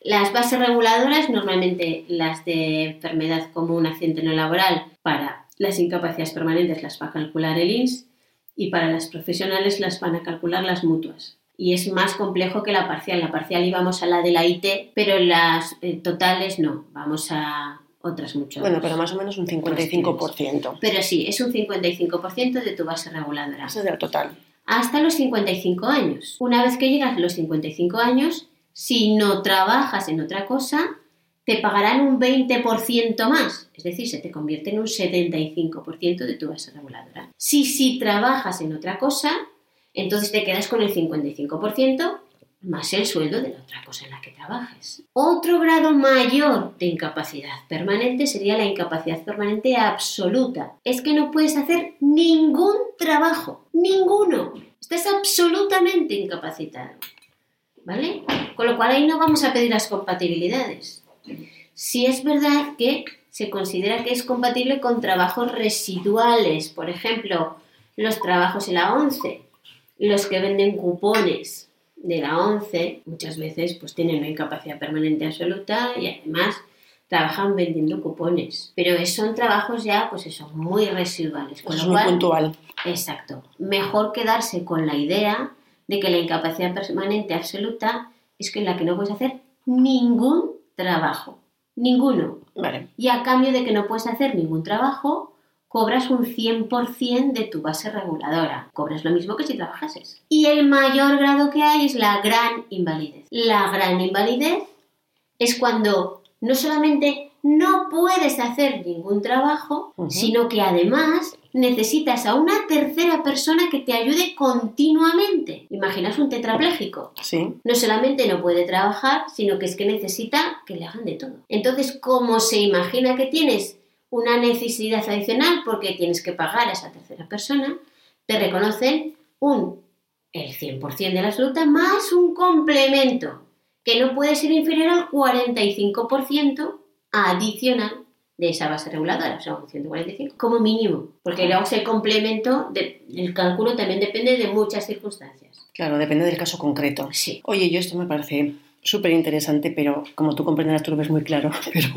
las bases reguladoras, normalmente las de enfermedad común, accidente no laboral, para las incapacidades permanentes las va a calcular el INS y para las profesionales las van a calcular las mutuas. Y es más complejo que la parcial. La parcial íbamos a la de la IT, pero las eh, totales no. Vamos a otras muchas. Bueno, pero más o menos un 55%. Pero sí, es un 55% de tu base reguladora. Eso es del total. Hasta los 55 años. Una vez que llegas a los 55 años, si no trabajas en otra cosa, te pagarán un 20% más, es decir, se te convierte en un 75% de tu base reguladora. Si si trabajas en otra cosa, entonces te quedas con el 55% más el sueldo de la otra cosa en la que trabajes. Otro grado mayor de incapacidad permanente sería la incapacidad permanente absoluta. Es que no puedes hacer ningún trabajo, ninguno. Estás absolutamente incapacitado. ¿Vale? Con lo cual ahí no vamos a pedir las compatibilidades. Si es verdad que se considera que es compatible con trabajos residuales, por ejemplo, los trabajos en la 11, los que venden cupones de la 11, muchas veces pues tienen una incapacidad permanente absoluta y además trabajan vendiendo cupones. Pero son trabajos ya, pues eso, muy residuales. Con es muy puntual. Exacto. Mejor quedarse con la idea de que la incapacidad permanente absoluta es que en la que no puedes hacer ningún trabajo. Ninguno. Vale. Y a cambio de que no puedes hacer ningún trabajo, cobras un 100% de tu base reguladora. Cobras lo mismo que si trabajases. Y el mayor grado que hay es la gran invalidez. La gran invalidez es cuando no solamente no puedes hacer ningún trabajo, sino que además necesitas a una tercera persona que te ayude continuamente. Imaginas un tetrapléjico. Sí. No solamente no puede trabajar, sino que es que necesita que le hagan de todo. Entonces, como se imagina que tienes una necesidad adicional porque tienes que pagar a esa tercera persona, te reconocen un el 100% de la absoluta más un complemento que no puede ser inferior al 45% adicional de esa base reguladora, o sea, un 145, como mínimo, porque luego ese complemento del cálculo también depende de muchas circunstancias. Claro, depende del caso concreto. Sí. Oye, yo esto me parece súper interesante, pero como tú comprenderás, tú lo ves muy claro, *laughs* pero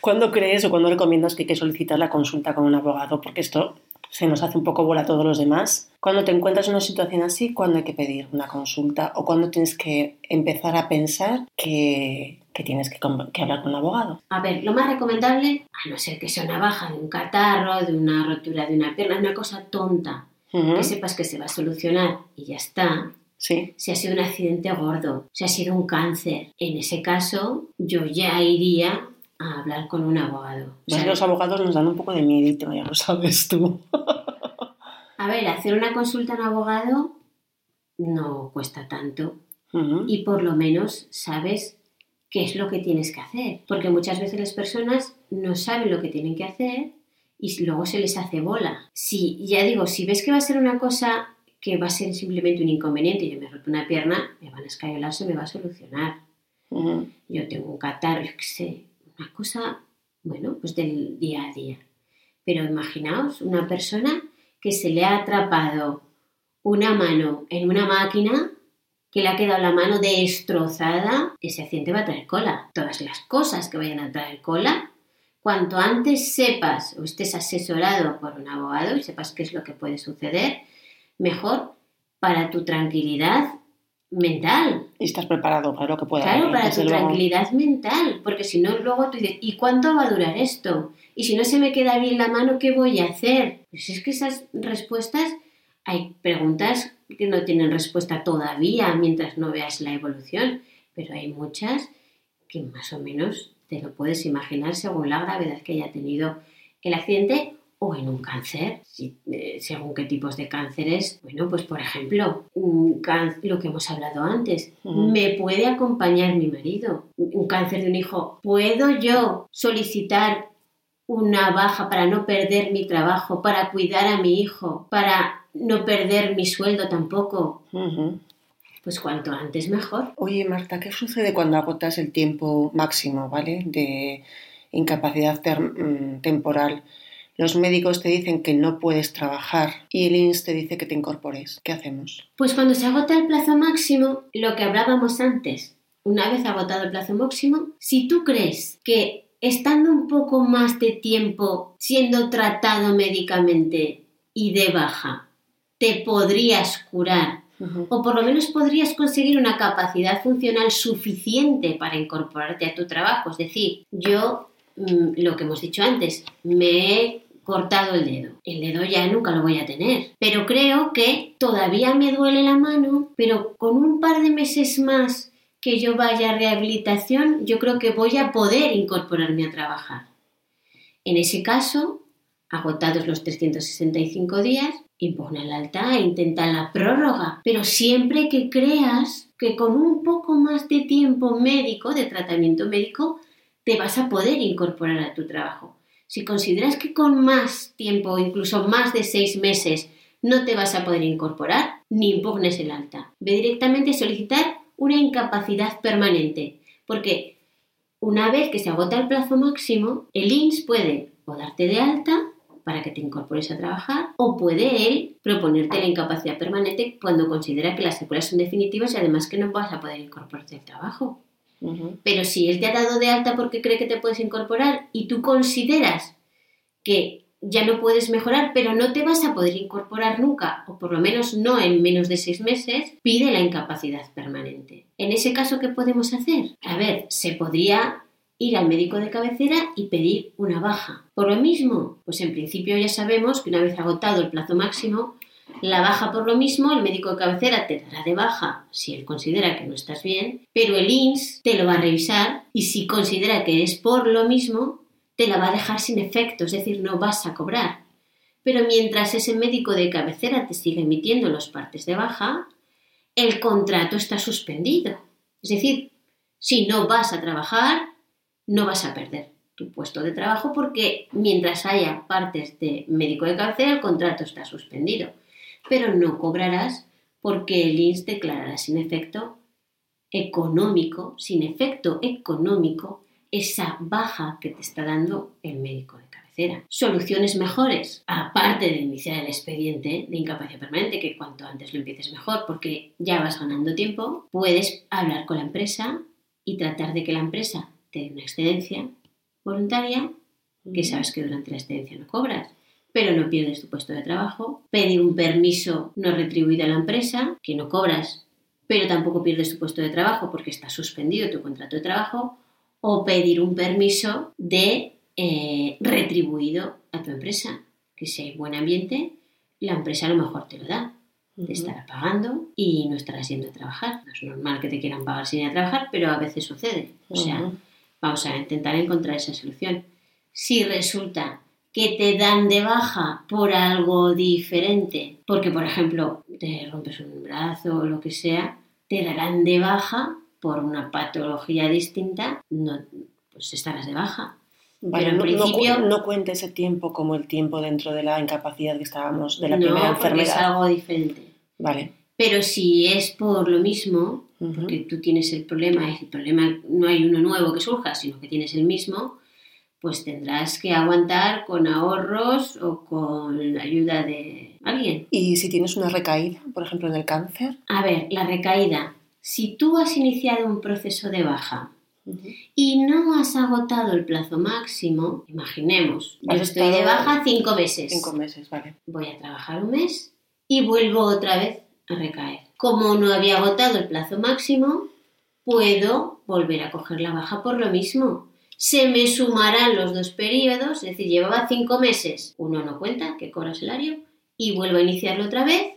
¿cuándo crees o cuándo recomiendas que hay que solicitar la consulta con un abogado? Porque esto se nos hace un poco bola a todos los demás. Cuando te encuentras en una situación así, ¿cuándo hay que pedir una consulta? ¿O cuándo tienes que empezar a pensar que, que tienes que, que, hablar con un abogado? A ver, lo más recomendable, a no ser que sea una baja de un catarro, de una rotura de una pierna, una cosa tonta, que sepas que se va a solucionar y ya está. Sí. Si ha sido un accidente gordo, si ha sido un cáncer, en ese caso yo ya iría a hablar con un abogado. O los abogados nos dan un poco de miedo, ya lo sabes tú. *laughs* a ver, hacer una consulta a un abogado no cuesta tanto y por lo menos sabes qué es lo que tienes que hacer. Porque muchas veces las personas no saben lo que tienen que hacer y luego se les hace bola. Si, ya digo, si ves que va a ser una cosa que va a ser simplemente un inconveniente, yo me roto una pierna, me van a escayolar, se me va a solucionar. Yo tengo un catarro, yo qué sé, una cosa, bueno, pues del día a día. Pero imaginaos una persona que se le ha atrapado una mano en una máquina que le ha quedado la mano destrozada, ese accidente va a traer cola. Todas las cosas que vayan a traer cola, cuanto antes sepas o estés asesorado por un abogado y sepas qué es lo que puede suceder, mejor para tu tranquilidad mental. Y estás preparado para lo que pueda Claro, para tu tranquilidad mental, porque si no, luego tú dices, ¿y cuánto va a durar esto? Y si no se me queda bien la mano, ¿qué voy a hacer? Pues es que esas respuestas, hay preguntas que no tienen respuesta todavía mientras no veas la evolución, pero hay muchas que más o menos te lo puedes imaginar según la gravedad que haya tenido el accidente o en un cáncer, eh, según qué tipos de cánceres. Bueno, pues por ejemplo, un lo que hemos hablado antes, me puede acompañar mi marido. Un cáncer de un hijo, ¿puedo yo solicitar una baja para no perder mi trabajo, para cuidar a mi hijo, para no perder mi sueldo tampoco? Pues cuanto antes mejor. Oye, Marta, ¿qué sucede cuando agotas el tiempo máximo, ¿vale? De incapacidad mm, temporal los médicos te dicen que no puedes trabajar y el INS te dice que te incorpores. ¿Qué hacemos? Pues cuando se agota el plazo máximo, lo que hablábamos antes, una vez agotado el plazo máximo, si tú crees que estando un poco más de tiempo siendo tratado médicamente y de baja, te podrías curar o por lo menos podrías conseguir una capacidad funcional suficiente para incorporarte a tu trabajo. Es decir, yo, mm, lo que hemos dicho antes, me he cortado el dedo. El dedo ya nunca lo voy a tener. Pero creo que todavía me duele la mano, pero con un par de meses más que yo vaya a rehabilitación, yo creo que voy a poder incorporarme a trabajar. En ese caso, agotados los 365 días, impone el alta e intenta la prórroga, pero siempre que creas que con un poco más de tiempo médico, de tratamiento médico, te vas a poder incorporar a tu trabajo. Si consideras que con más tiempo incluso más de seis meses no te vas a poder incorporar, ni impugnes el alta. Ve directamente a solicitar una incapacidad permanente, porque una vez que se agota el plazo máximo, el INS puede o darte de alta para que te incorpores a trabajar o puede él proponerte la incapacidad permanente cuando considera que las secuelas son definitivas y además que no vas a poder incorporarte al trabajo. Pero si él te ha dado de alta porque cree que te puedes incorporar y tú consideras que ya no puedes mejorar, pero no te vas a poder incorporar nunca, o por lo menos no en menos de seis meses, pide la incapacidad permanente. En ese caso, ¿qué podemos hacer? A ver, se podría ir al médico de cabecera y pedir una baja. Por lo mismo, pues en principio ya sabemos que una vez agotado el plazo máximo, la baja por lo mismo, el médico de cabecera te dará de baja si él considera que no estás bien, pero el INS te lo va a revisar y si considera que es por lo mismo, te la va a dejar sin efecto, es decir, no vas a cobrar. Pero mientras ese médico de cabecera te siga emitiendo los partes de baja, el contrato está suspendido. Es decir, si no vas a trabajar, no vas a perder tu puesto de trabajo porque mientras haya partes de médico de cabecera, el contrato está suspendido pero no cobrarás porque el INS declarará sin efecto económico, sin efecto económico, esa baja que te está dando el médico de cabecera. Soluciones mejores, aparte de iniciar el expediente de incapacidad permanente, que cuanto antes lo empieces mejor, porque ya vas ganando tiempo, puedes hablar con la empresa y tratar de que la empresa dé una excedencia voluntaria, que sabes que durante la excedencia no cobras, pero no pierdes tu puesto de trabajo, pedir un permiso no retribuido a la empresa, que no cobras, pero tampoco pierdes tu puesto de trabajo porque está suspendido tu contrato de trabajo, o pedir un permiso de eh, retribuido a tu empresa, que si hay buen ambiente, la empresa a lo mejor te lo da. Te estará pagando y no estarás yendo a trabajar. No es normal que te quieran pagar sin ir a trabajar, pero a veces sucede. O sea, vamos a intentar encontrar esa solución. Si resulta que te dan de baja por algo diferente, porque por ejemplo te rompes un brazo o lo que sea, te darán de baja por una patología distinta, no, pues estarás de baja. Pero en principio no, cuente ese tiempo como el tiempo dentro de la incapacidad que estábamos de la primera enfermedad. es algo diferente. Vale. Pero si es por lo mismo, porque tú tienes el problema, el problema no hay uno nuevo que surja, sino que tienes el mismo, pues tendrás que aguantar con ahorros o con la ayuda de alguien. ¿Y si tienes una recaída, por ejemplo, en el cáncer? A ver, la recaída. Si tú has iniciado un proceso de baja y no has agotado el plazo máximo, imaginemos, yo estoy de baja cinco meses. Cinco meses, vale. Voy a trabajar un mes y vuelvo otra vez a recaer. Como no había agotado el plazo máximo, puedo volver a coger la baja por lo mismo se me sumarán los dos periodos, es decir, llevaba cinco meses, uno no cuenta, que cobra salario, y vuelvo a iniciarlo otra vez,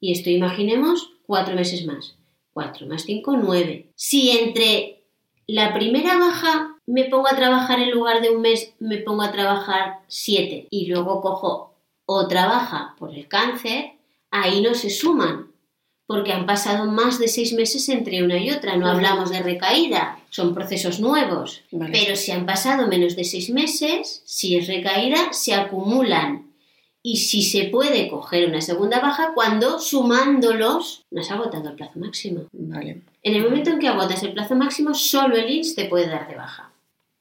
y esto imaginemos cuatro meses más. Cuatro más cinco, nueve. Si entre la primera baja me pongo a trabajar en lugar de un mes, me pongo a trabajar siete, y luego cojo otra baja por el cáncer, ahí no se suman, porque han pasado más de seis meses entre una y otra. No hablamos de recaída, son procesos nuevos. Pero si han pasado menos de seis meses, si es recaída, se acumulan. Y si se puede coger una segunda baja cuando sumándolos no has agotado el plazo máximo. Vale. En el momento en que agotas el plazo máximo, solo el INS te puede dar de baja.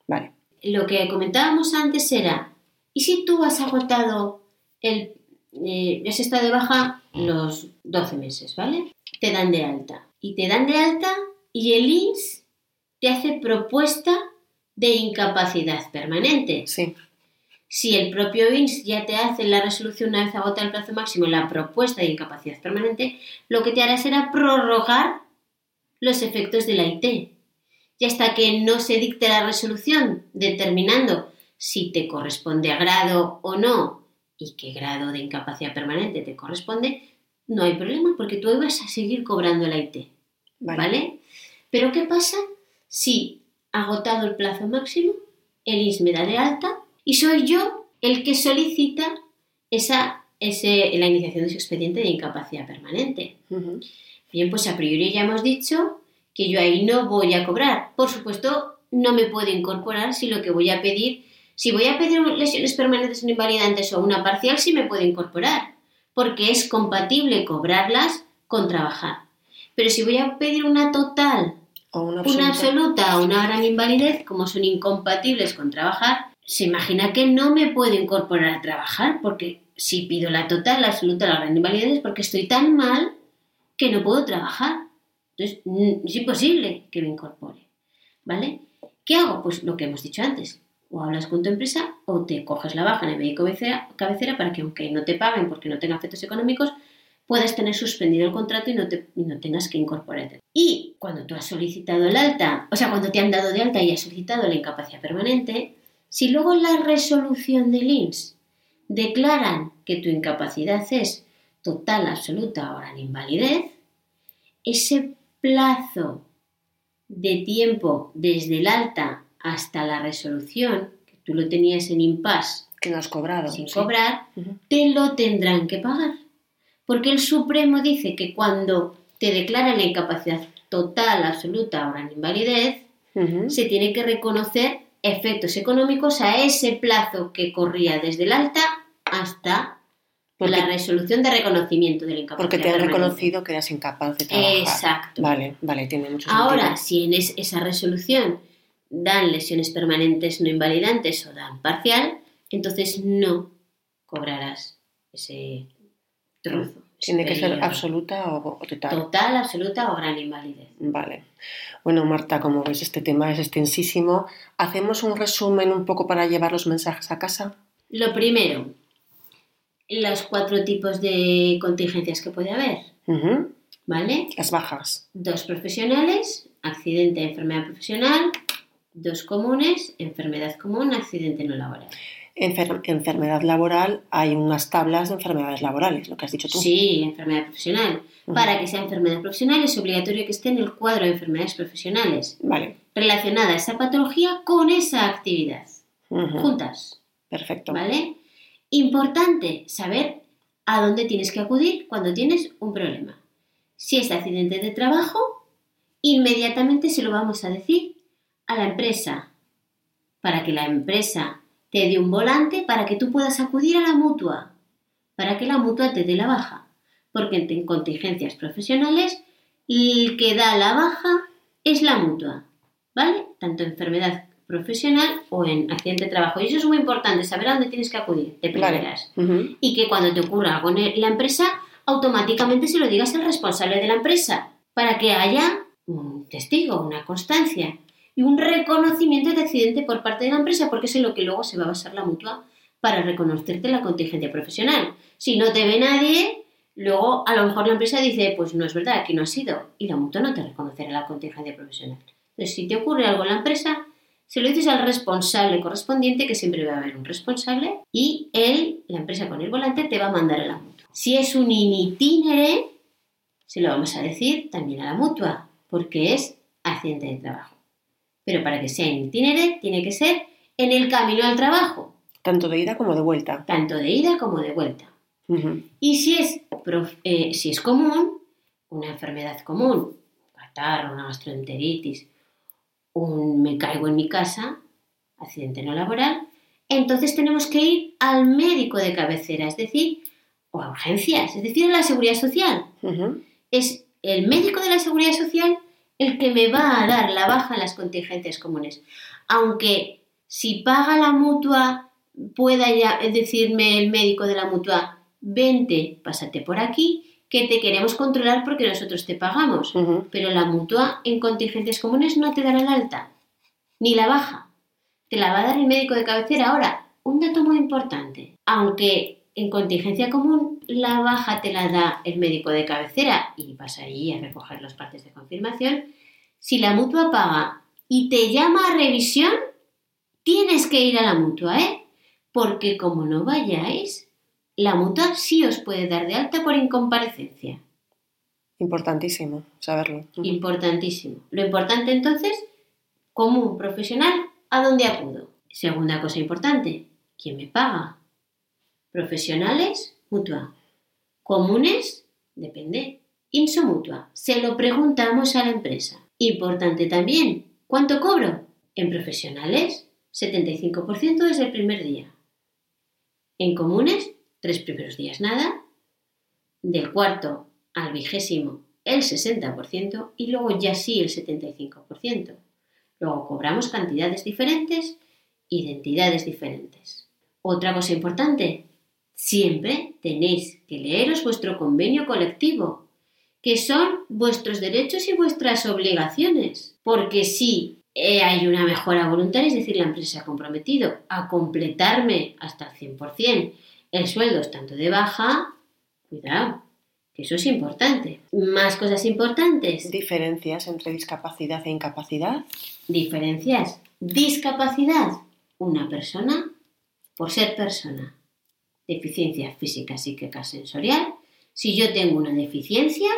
Vale. Lo que comentábamos antes era, ¿y si tú has agotado el eh, has estado de baja los 12 meses, ¿vale? Te dan de alta. Y te dan de alta y el INS te hace propuesta de incapacidad permanente. Sí. Si el propio INS ya te hace la resolución una vez agota el plazo máximo, la propuesta de incapacidad permanente, lo que te hará será prorrogar los efectos de la IT. Y hasta que no se dicte la resolución determinando si te corresponde a grado o no y qué grado de incapacidad permanente te corresponde, no hay problema porque tú vas a seguir cobrando la IT. Vale. Pero ¿qué pasa si, agotado el plazo máximo, el INS me da de alta y soy yo el que solicita esa, ese, la iniciación de ese expediente de incapacidad permanente? Bien, pues a priori ya hemos dicho que yo ahí no voy a cobrar. Por supuesto, no me puedo incorporar si lo que voy a pedir si voy a pedir lesiones permanentes no invalidantes o una parcial, sí me puedo incorporar, porque es compatible cobrarlas con trabajar. Pero si voy a pedir una total, o una, absoluta. o una gran invalidez, como son incompatibles con trabajar, se imagina que no me puedo incorporar a trabajar, porque si pido la total, la absoluta, la gran invalidez, es porque estoy tan mal que no puedo trabajar. Entonces, es imposible que me incorpore. ¿Vale? ¿Qué hago? Pues lo que hemos dicho antes o hablas con tu empresa o te coges la baja en el médico cabecera, para que aunque no te paguen porque no tenga efectos económicos, puedas tener suspendido el contrato y no, te, no tengas que incorporarte. Y cuando tú has solicitado el alta, o sea, cuando te han dado de alta y has solicitado la incapacidad permanente, si luego la resolución del INS declaran que tu incapacidad es total, absoluta o en invalidez, ese plazo de tiempo desde el alta hasta la resolución, que tú lo tenías en impasse, que no has cobrado, sin cobrar, te lo tendrán que pagar. Porque el Supremo dice que cuando te declaran la incapacidad total, absoluta o en invalidez, se tiene que reconocer efectos económicos a ese plazo que corría desde el alta hasta Porque- la resolución de reconocimiento de la incapacidad. Porque te han reconocido que eras incapaz de trabajar. Exacto. Vale, vale, tiene mucho Ahora, sentido. si en es- esa resolución dan lesiones permanentes no invalidantes o dan parcial, entonces no cobrarás ese trozo. Tiene que ser absoluta o, total. Total, absoluta o gran invalidez. Vale. Bueno, Marta, como ves, este tema es extensísimo. ¿Hacemos un resumen un poco para llevar los mensajes a casa? Lo primero, los cuatro tipos de contingencias que puede haber. ¿vale? Las bajas. Dos profesionales, accidente, enfermedad profesional. Dos comunes, enfermedad común, accidente no laboral. Enfer- enfermedad laboral, hay unas tablas de enfermedades laborales, lo que has dicho tú. Sí, enfermedad profesional. Para que sea enfermedad profesional es obligatorio que esté en el cuadro de enfermedades profesionales Vale. relacionada esa patología con esa actividad, juntas, Perfecto. ¿vale? Importante saber a dónde tienes que acudir cuando tienes un problema. Si es accidente de trabajo, inmediatamente se lo vamos a decir a la empresa para que la empresa te dé un volante para que tú puedas acudir a la mutua, para que la mutua te dé la baja. Porque en contingencias profesionales, el que da la baja es la mutua, ¿vale? Tanto enfermedad profesional o en accidente de trabajo. Y eso es muy importante, saber a dónde tienes que acudir de Vale. primeras. Y que cuando te ocurra algo en la empresa, automáticamente se lo digas al responsable de la empresa, para que haya un testigo, una constancia y un reconocimiento de accidente por parte de la empresa, porque es en lo que luego se va a basar la mutua para reconocerte la contingencia profesional. Si no te ve nadie, luego a lo mejor la empresa dice, pues no es verdad, aquí no ha sido, y la mutua no te reconocerá la contingencia profesional. Entonces, si te ocurre algo en la empresa, se lo dices al responsable correspondiente, que siempre va a haber un responsable, y él, la empresa con el volante, te va a mandar a la mutua. Si es un in itinere, se lo vamos a decir también a la mutua, porque es accidente de trabajo. Pero para que sea in itinere, tiene que ser en el camino al trabajo, Tanto de ida como de vuelta. tanto de ida como de vuelta. Y si es, eh, si es común, una enfermedad común, catarro, una gastroenteritis, un me caigo en mi casa, accidente no laboral, entonces tenemos que ir al médico de cabecera, es decir, o a urgencias, es decir, a la seguridad social. Es el médico de la seguridad social el que me va a dar la baja en las contingencias comunes. Aunque si paga la mutua, pueda ya decirme el médico de la mutua, vente, pásate por aquí, que te queremos controlar porque nosotros te pagamos. Pero la mutua en contingencias comunes no te dará la alta, ni la baja. Te la va a dar el médico de cabecera. Ahora, un dato muy importante. Aunque en contingencia común la baja te la da el médico de cabecera y vas ahí a recoger los partes de confirmación, si la mutua paga y te llama a revisión, tienes que ir a la mutua, ¿eh? Porque como no vayáis, la mutua sí os puede dar de alta por incomparecencia. Importantísimo saberlo. Importantísimo. Lo importante entonces, común, profesional, ¿a dónde acudo? Segunda cosa importante, ¿quién me paga? Profesionales, mutua. Comunes, depende. Inso mutua. Se lo preguntamos a la empresa. Importante también, ¿cuánto cobro? En profesionales, 75% desde el primer día. En comunes, tres primeros días nada. Del cuarto al vigésimo, el 60% y luego ya sí el 75%. Luego cobramos cantidades diferentes, identidades diferentes. Otra cosa importante, siempre tenéis que leeros vuestro convenio colectivo, que son vuestros derechos y vuestras obligaciones. Porque si eh, hay una mejora voluntaria, es decir, la empresa se ha comprometido a completarme hasta el 100% el sueldo tanto de baja, cuidado, que eso es importante. Más cosas importantes. Diferencias entre discapacidad e incapacidad. Diferencias. Discapacidad. Una persona por ser persona. Deficiencia física, psíquica, sensorial. Si yo tengo una deficiencia,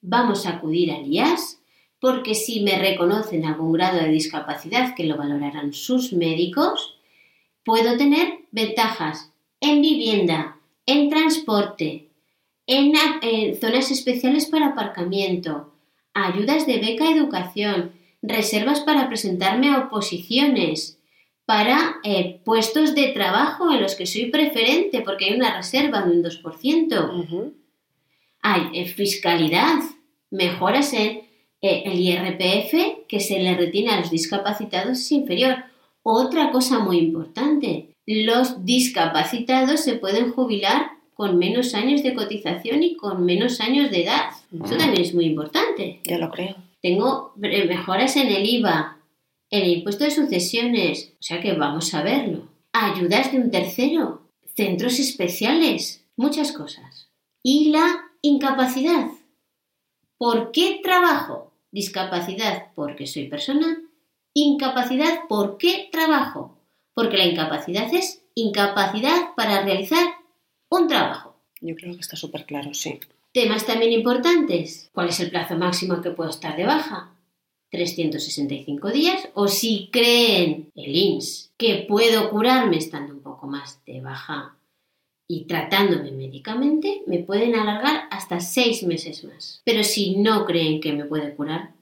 vamos a acudir al IAS porque si me reconocen algún grado de discapacidad que lo valorarán sus médicos, puedo tener ventajas en vivienda, en transporte, en, en zonas especiales para aparcamiento, ayudas de beca educación, reservas para presentarme a oposiciones, para eh, puestos de trabajo en los que soy preferente porque hay una reserva de un 2%. Hay eh, fiscalidad, mejoras en eh, el IRPF que se le retiene a los discapacitados es inferior. Otra cosa muy importante, los discapacitados se pueden jubilar con menos años de cotización y con menos años de edad. Eso también es muy importante. Ya lo creo. Tengo mejoras en el IVA, el impuesto de sucesiones, o sea que vamos a verlo. Ayudas de un tercero, centros especiales, muchas cosas. Y la incapacidad. ¿Por qué trabajo? Discapacidad porque soy persona. Incapacidad ¿por qué trabajo? Porque la incapacidad es incapacidad para realizar un trabajo. Yo creo que está súper claro, sí. Temas también importantes. ¿Cuál es el plazo máximo que puedo estar de baja? 365 días. O si creen el INS que puedo curarme estando un poco más de baja y tratándome médicamente, me pueden alargar hasta 6 meses más. Pero si no creen que me puede curar,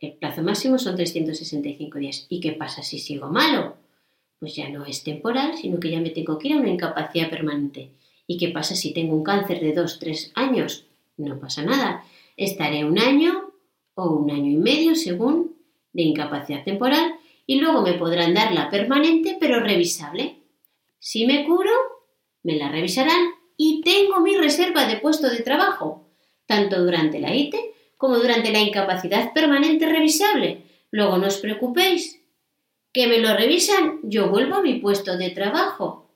el plazo máximo son 365 días. ¿Y qué pasa si sigo malo? Pues ya no es temporal, sino que ya me tengo que ir a una incapacidad permanente. ¿Y qué pasa si tengo un cáncer de 2-3 años? No pasa nada. Estaré un año o un año y medio según de incapacidad temporal y luego me podrán dar la permanente pero revisable. Si me curo, me la revisarán y tengo mi reserva de puesto de trabajo, tanto durante la ITE como durante la incapacidad permanente revisable. Luego no os preocupéis. Que me lo revisan, yo vuelvo a mi puesto de trabajo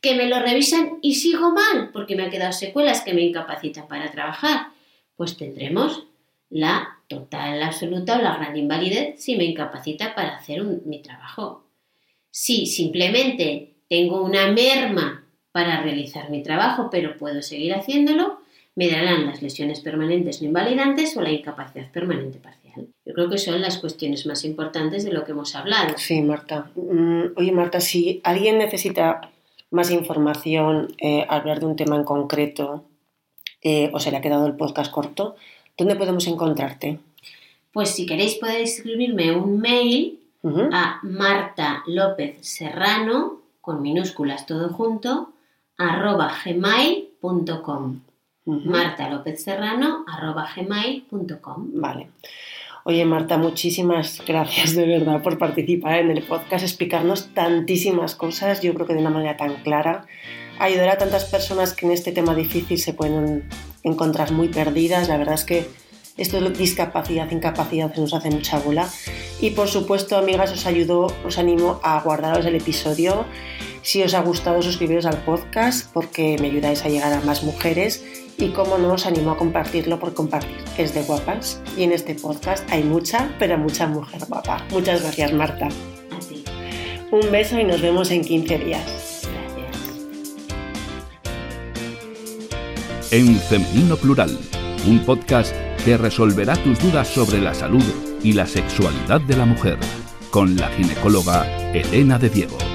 que me lo revisan y sigo mal porque me han quedado secuelas que me incapacitan para trabajar, pues tendremos la total, absoluta o la gran invalidez si me incapacita para hacer mi trabajo. Si simplemente tengo una merma para realizar mi trabajo, pero puedo seguir haciéndolo, me darán las lesiones permanentes no invalidantes o la incapacidad permanente parcial. Yo creo que son las cuestiones más importantes de lo que hemos hablado. Sí, Marta. Mm, oye, Marta, si alguien necesita más información, eh, hablar de un tema en concreto eh, o se le ha quedado el podcast corto, ¿dónde podemos encontrarte? Pues si queréis podéis escribirme un mail a Marta López Serrano, con minúsculas todo junto, arroba gmail.com. Marta López Serrano, arroba gmail.com. Vale. Oye, Marta, muchísimas gracias de verdad por participar en el podcast, explicarnos tantísimas cosas, yo creo que de una manera tan clara, ayudar a tantas personas que en este tema difícil se pueden encontrar muy perdidas. La verdad es que esto de discapacidad, incapacidad nos hace mucha bola. Y por supuesto, amigas, os ayudo, os animo a guardaros el episodio. Si os ha gustado, suscribiros al podcast porque me ayudáis a llegar a más mujeres y como no os animo a compartirlo por compartir es de guapas y en este podcast hay mucha, pero mucha mujer guapa. Muchas gracias Marta. Un beso y nos vemos en 15 días. En Femenino Plural, un podcast que resolverá tus dudas sobre la salud y la sexualidad de la mujer, con la ginecóloga Elena de Diego.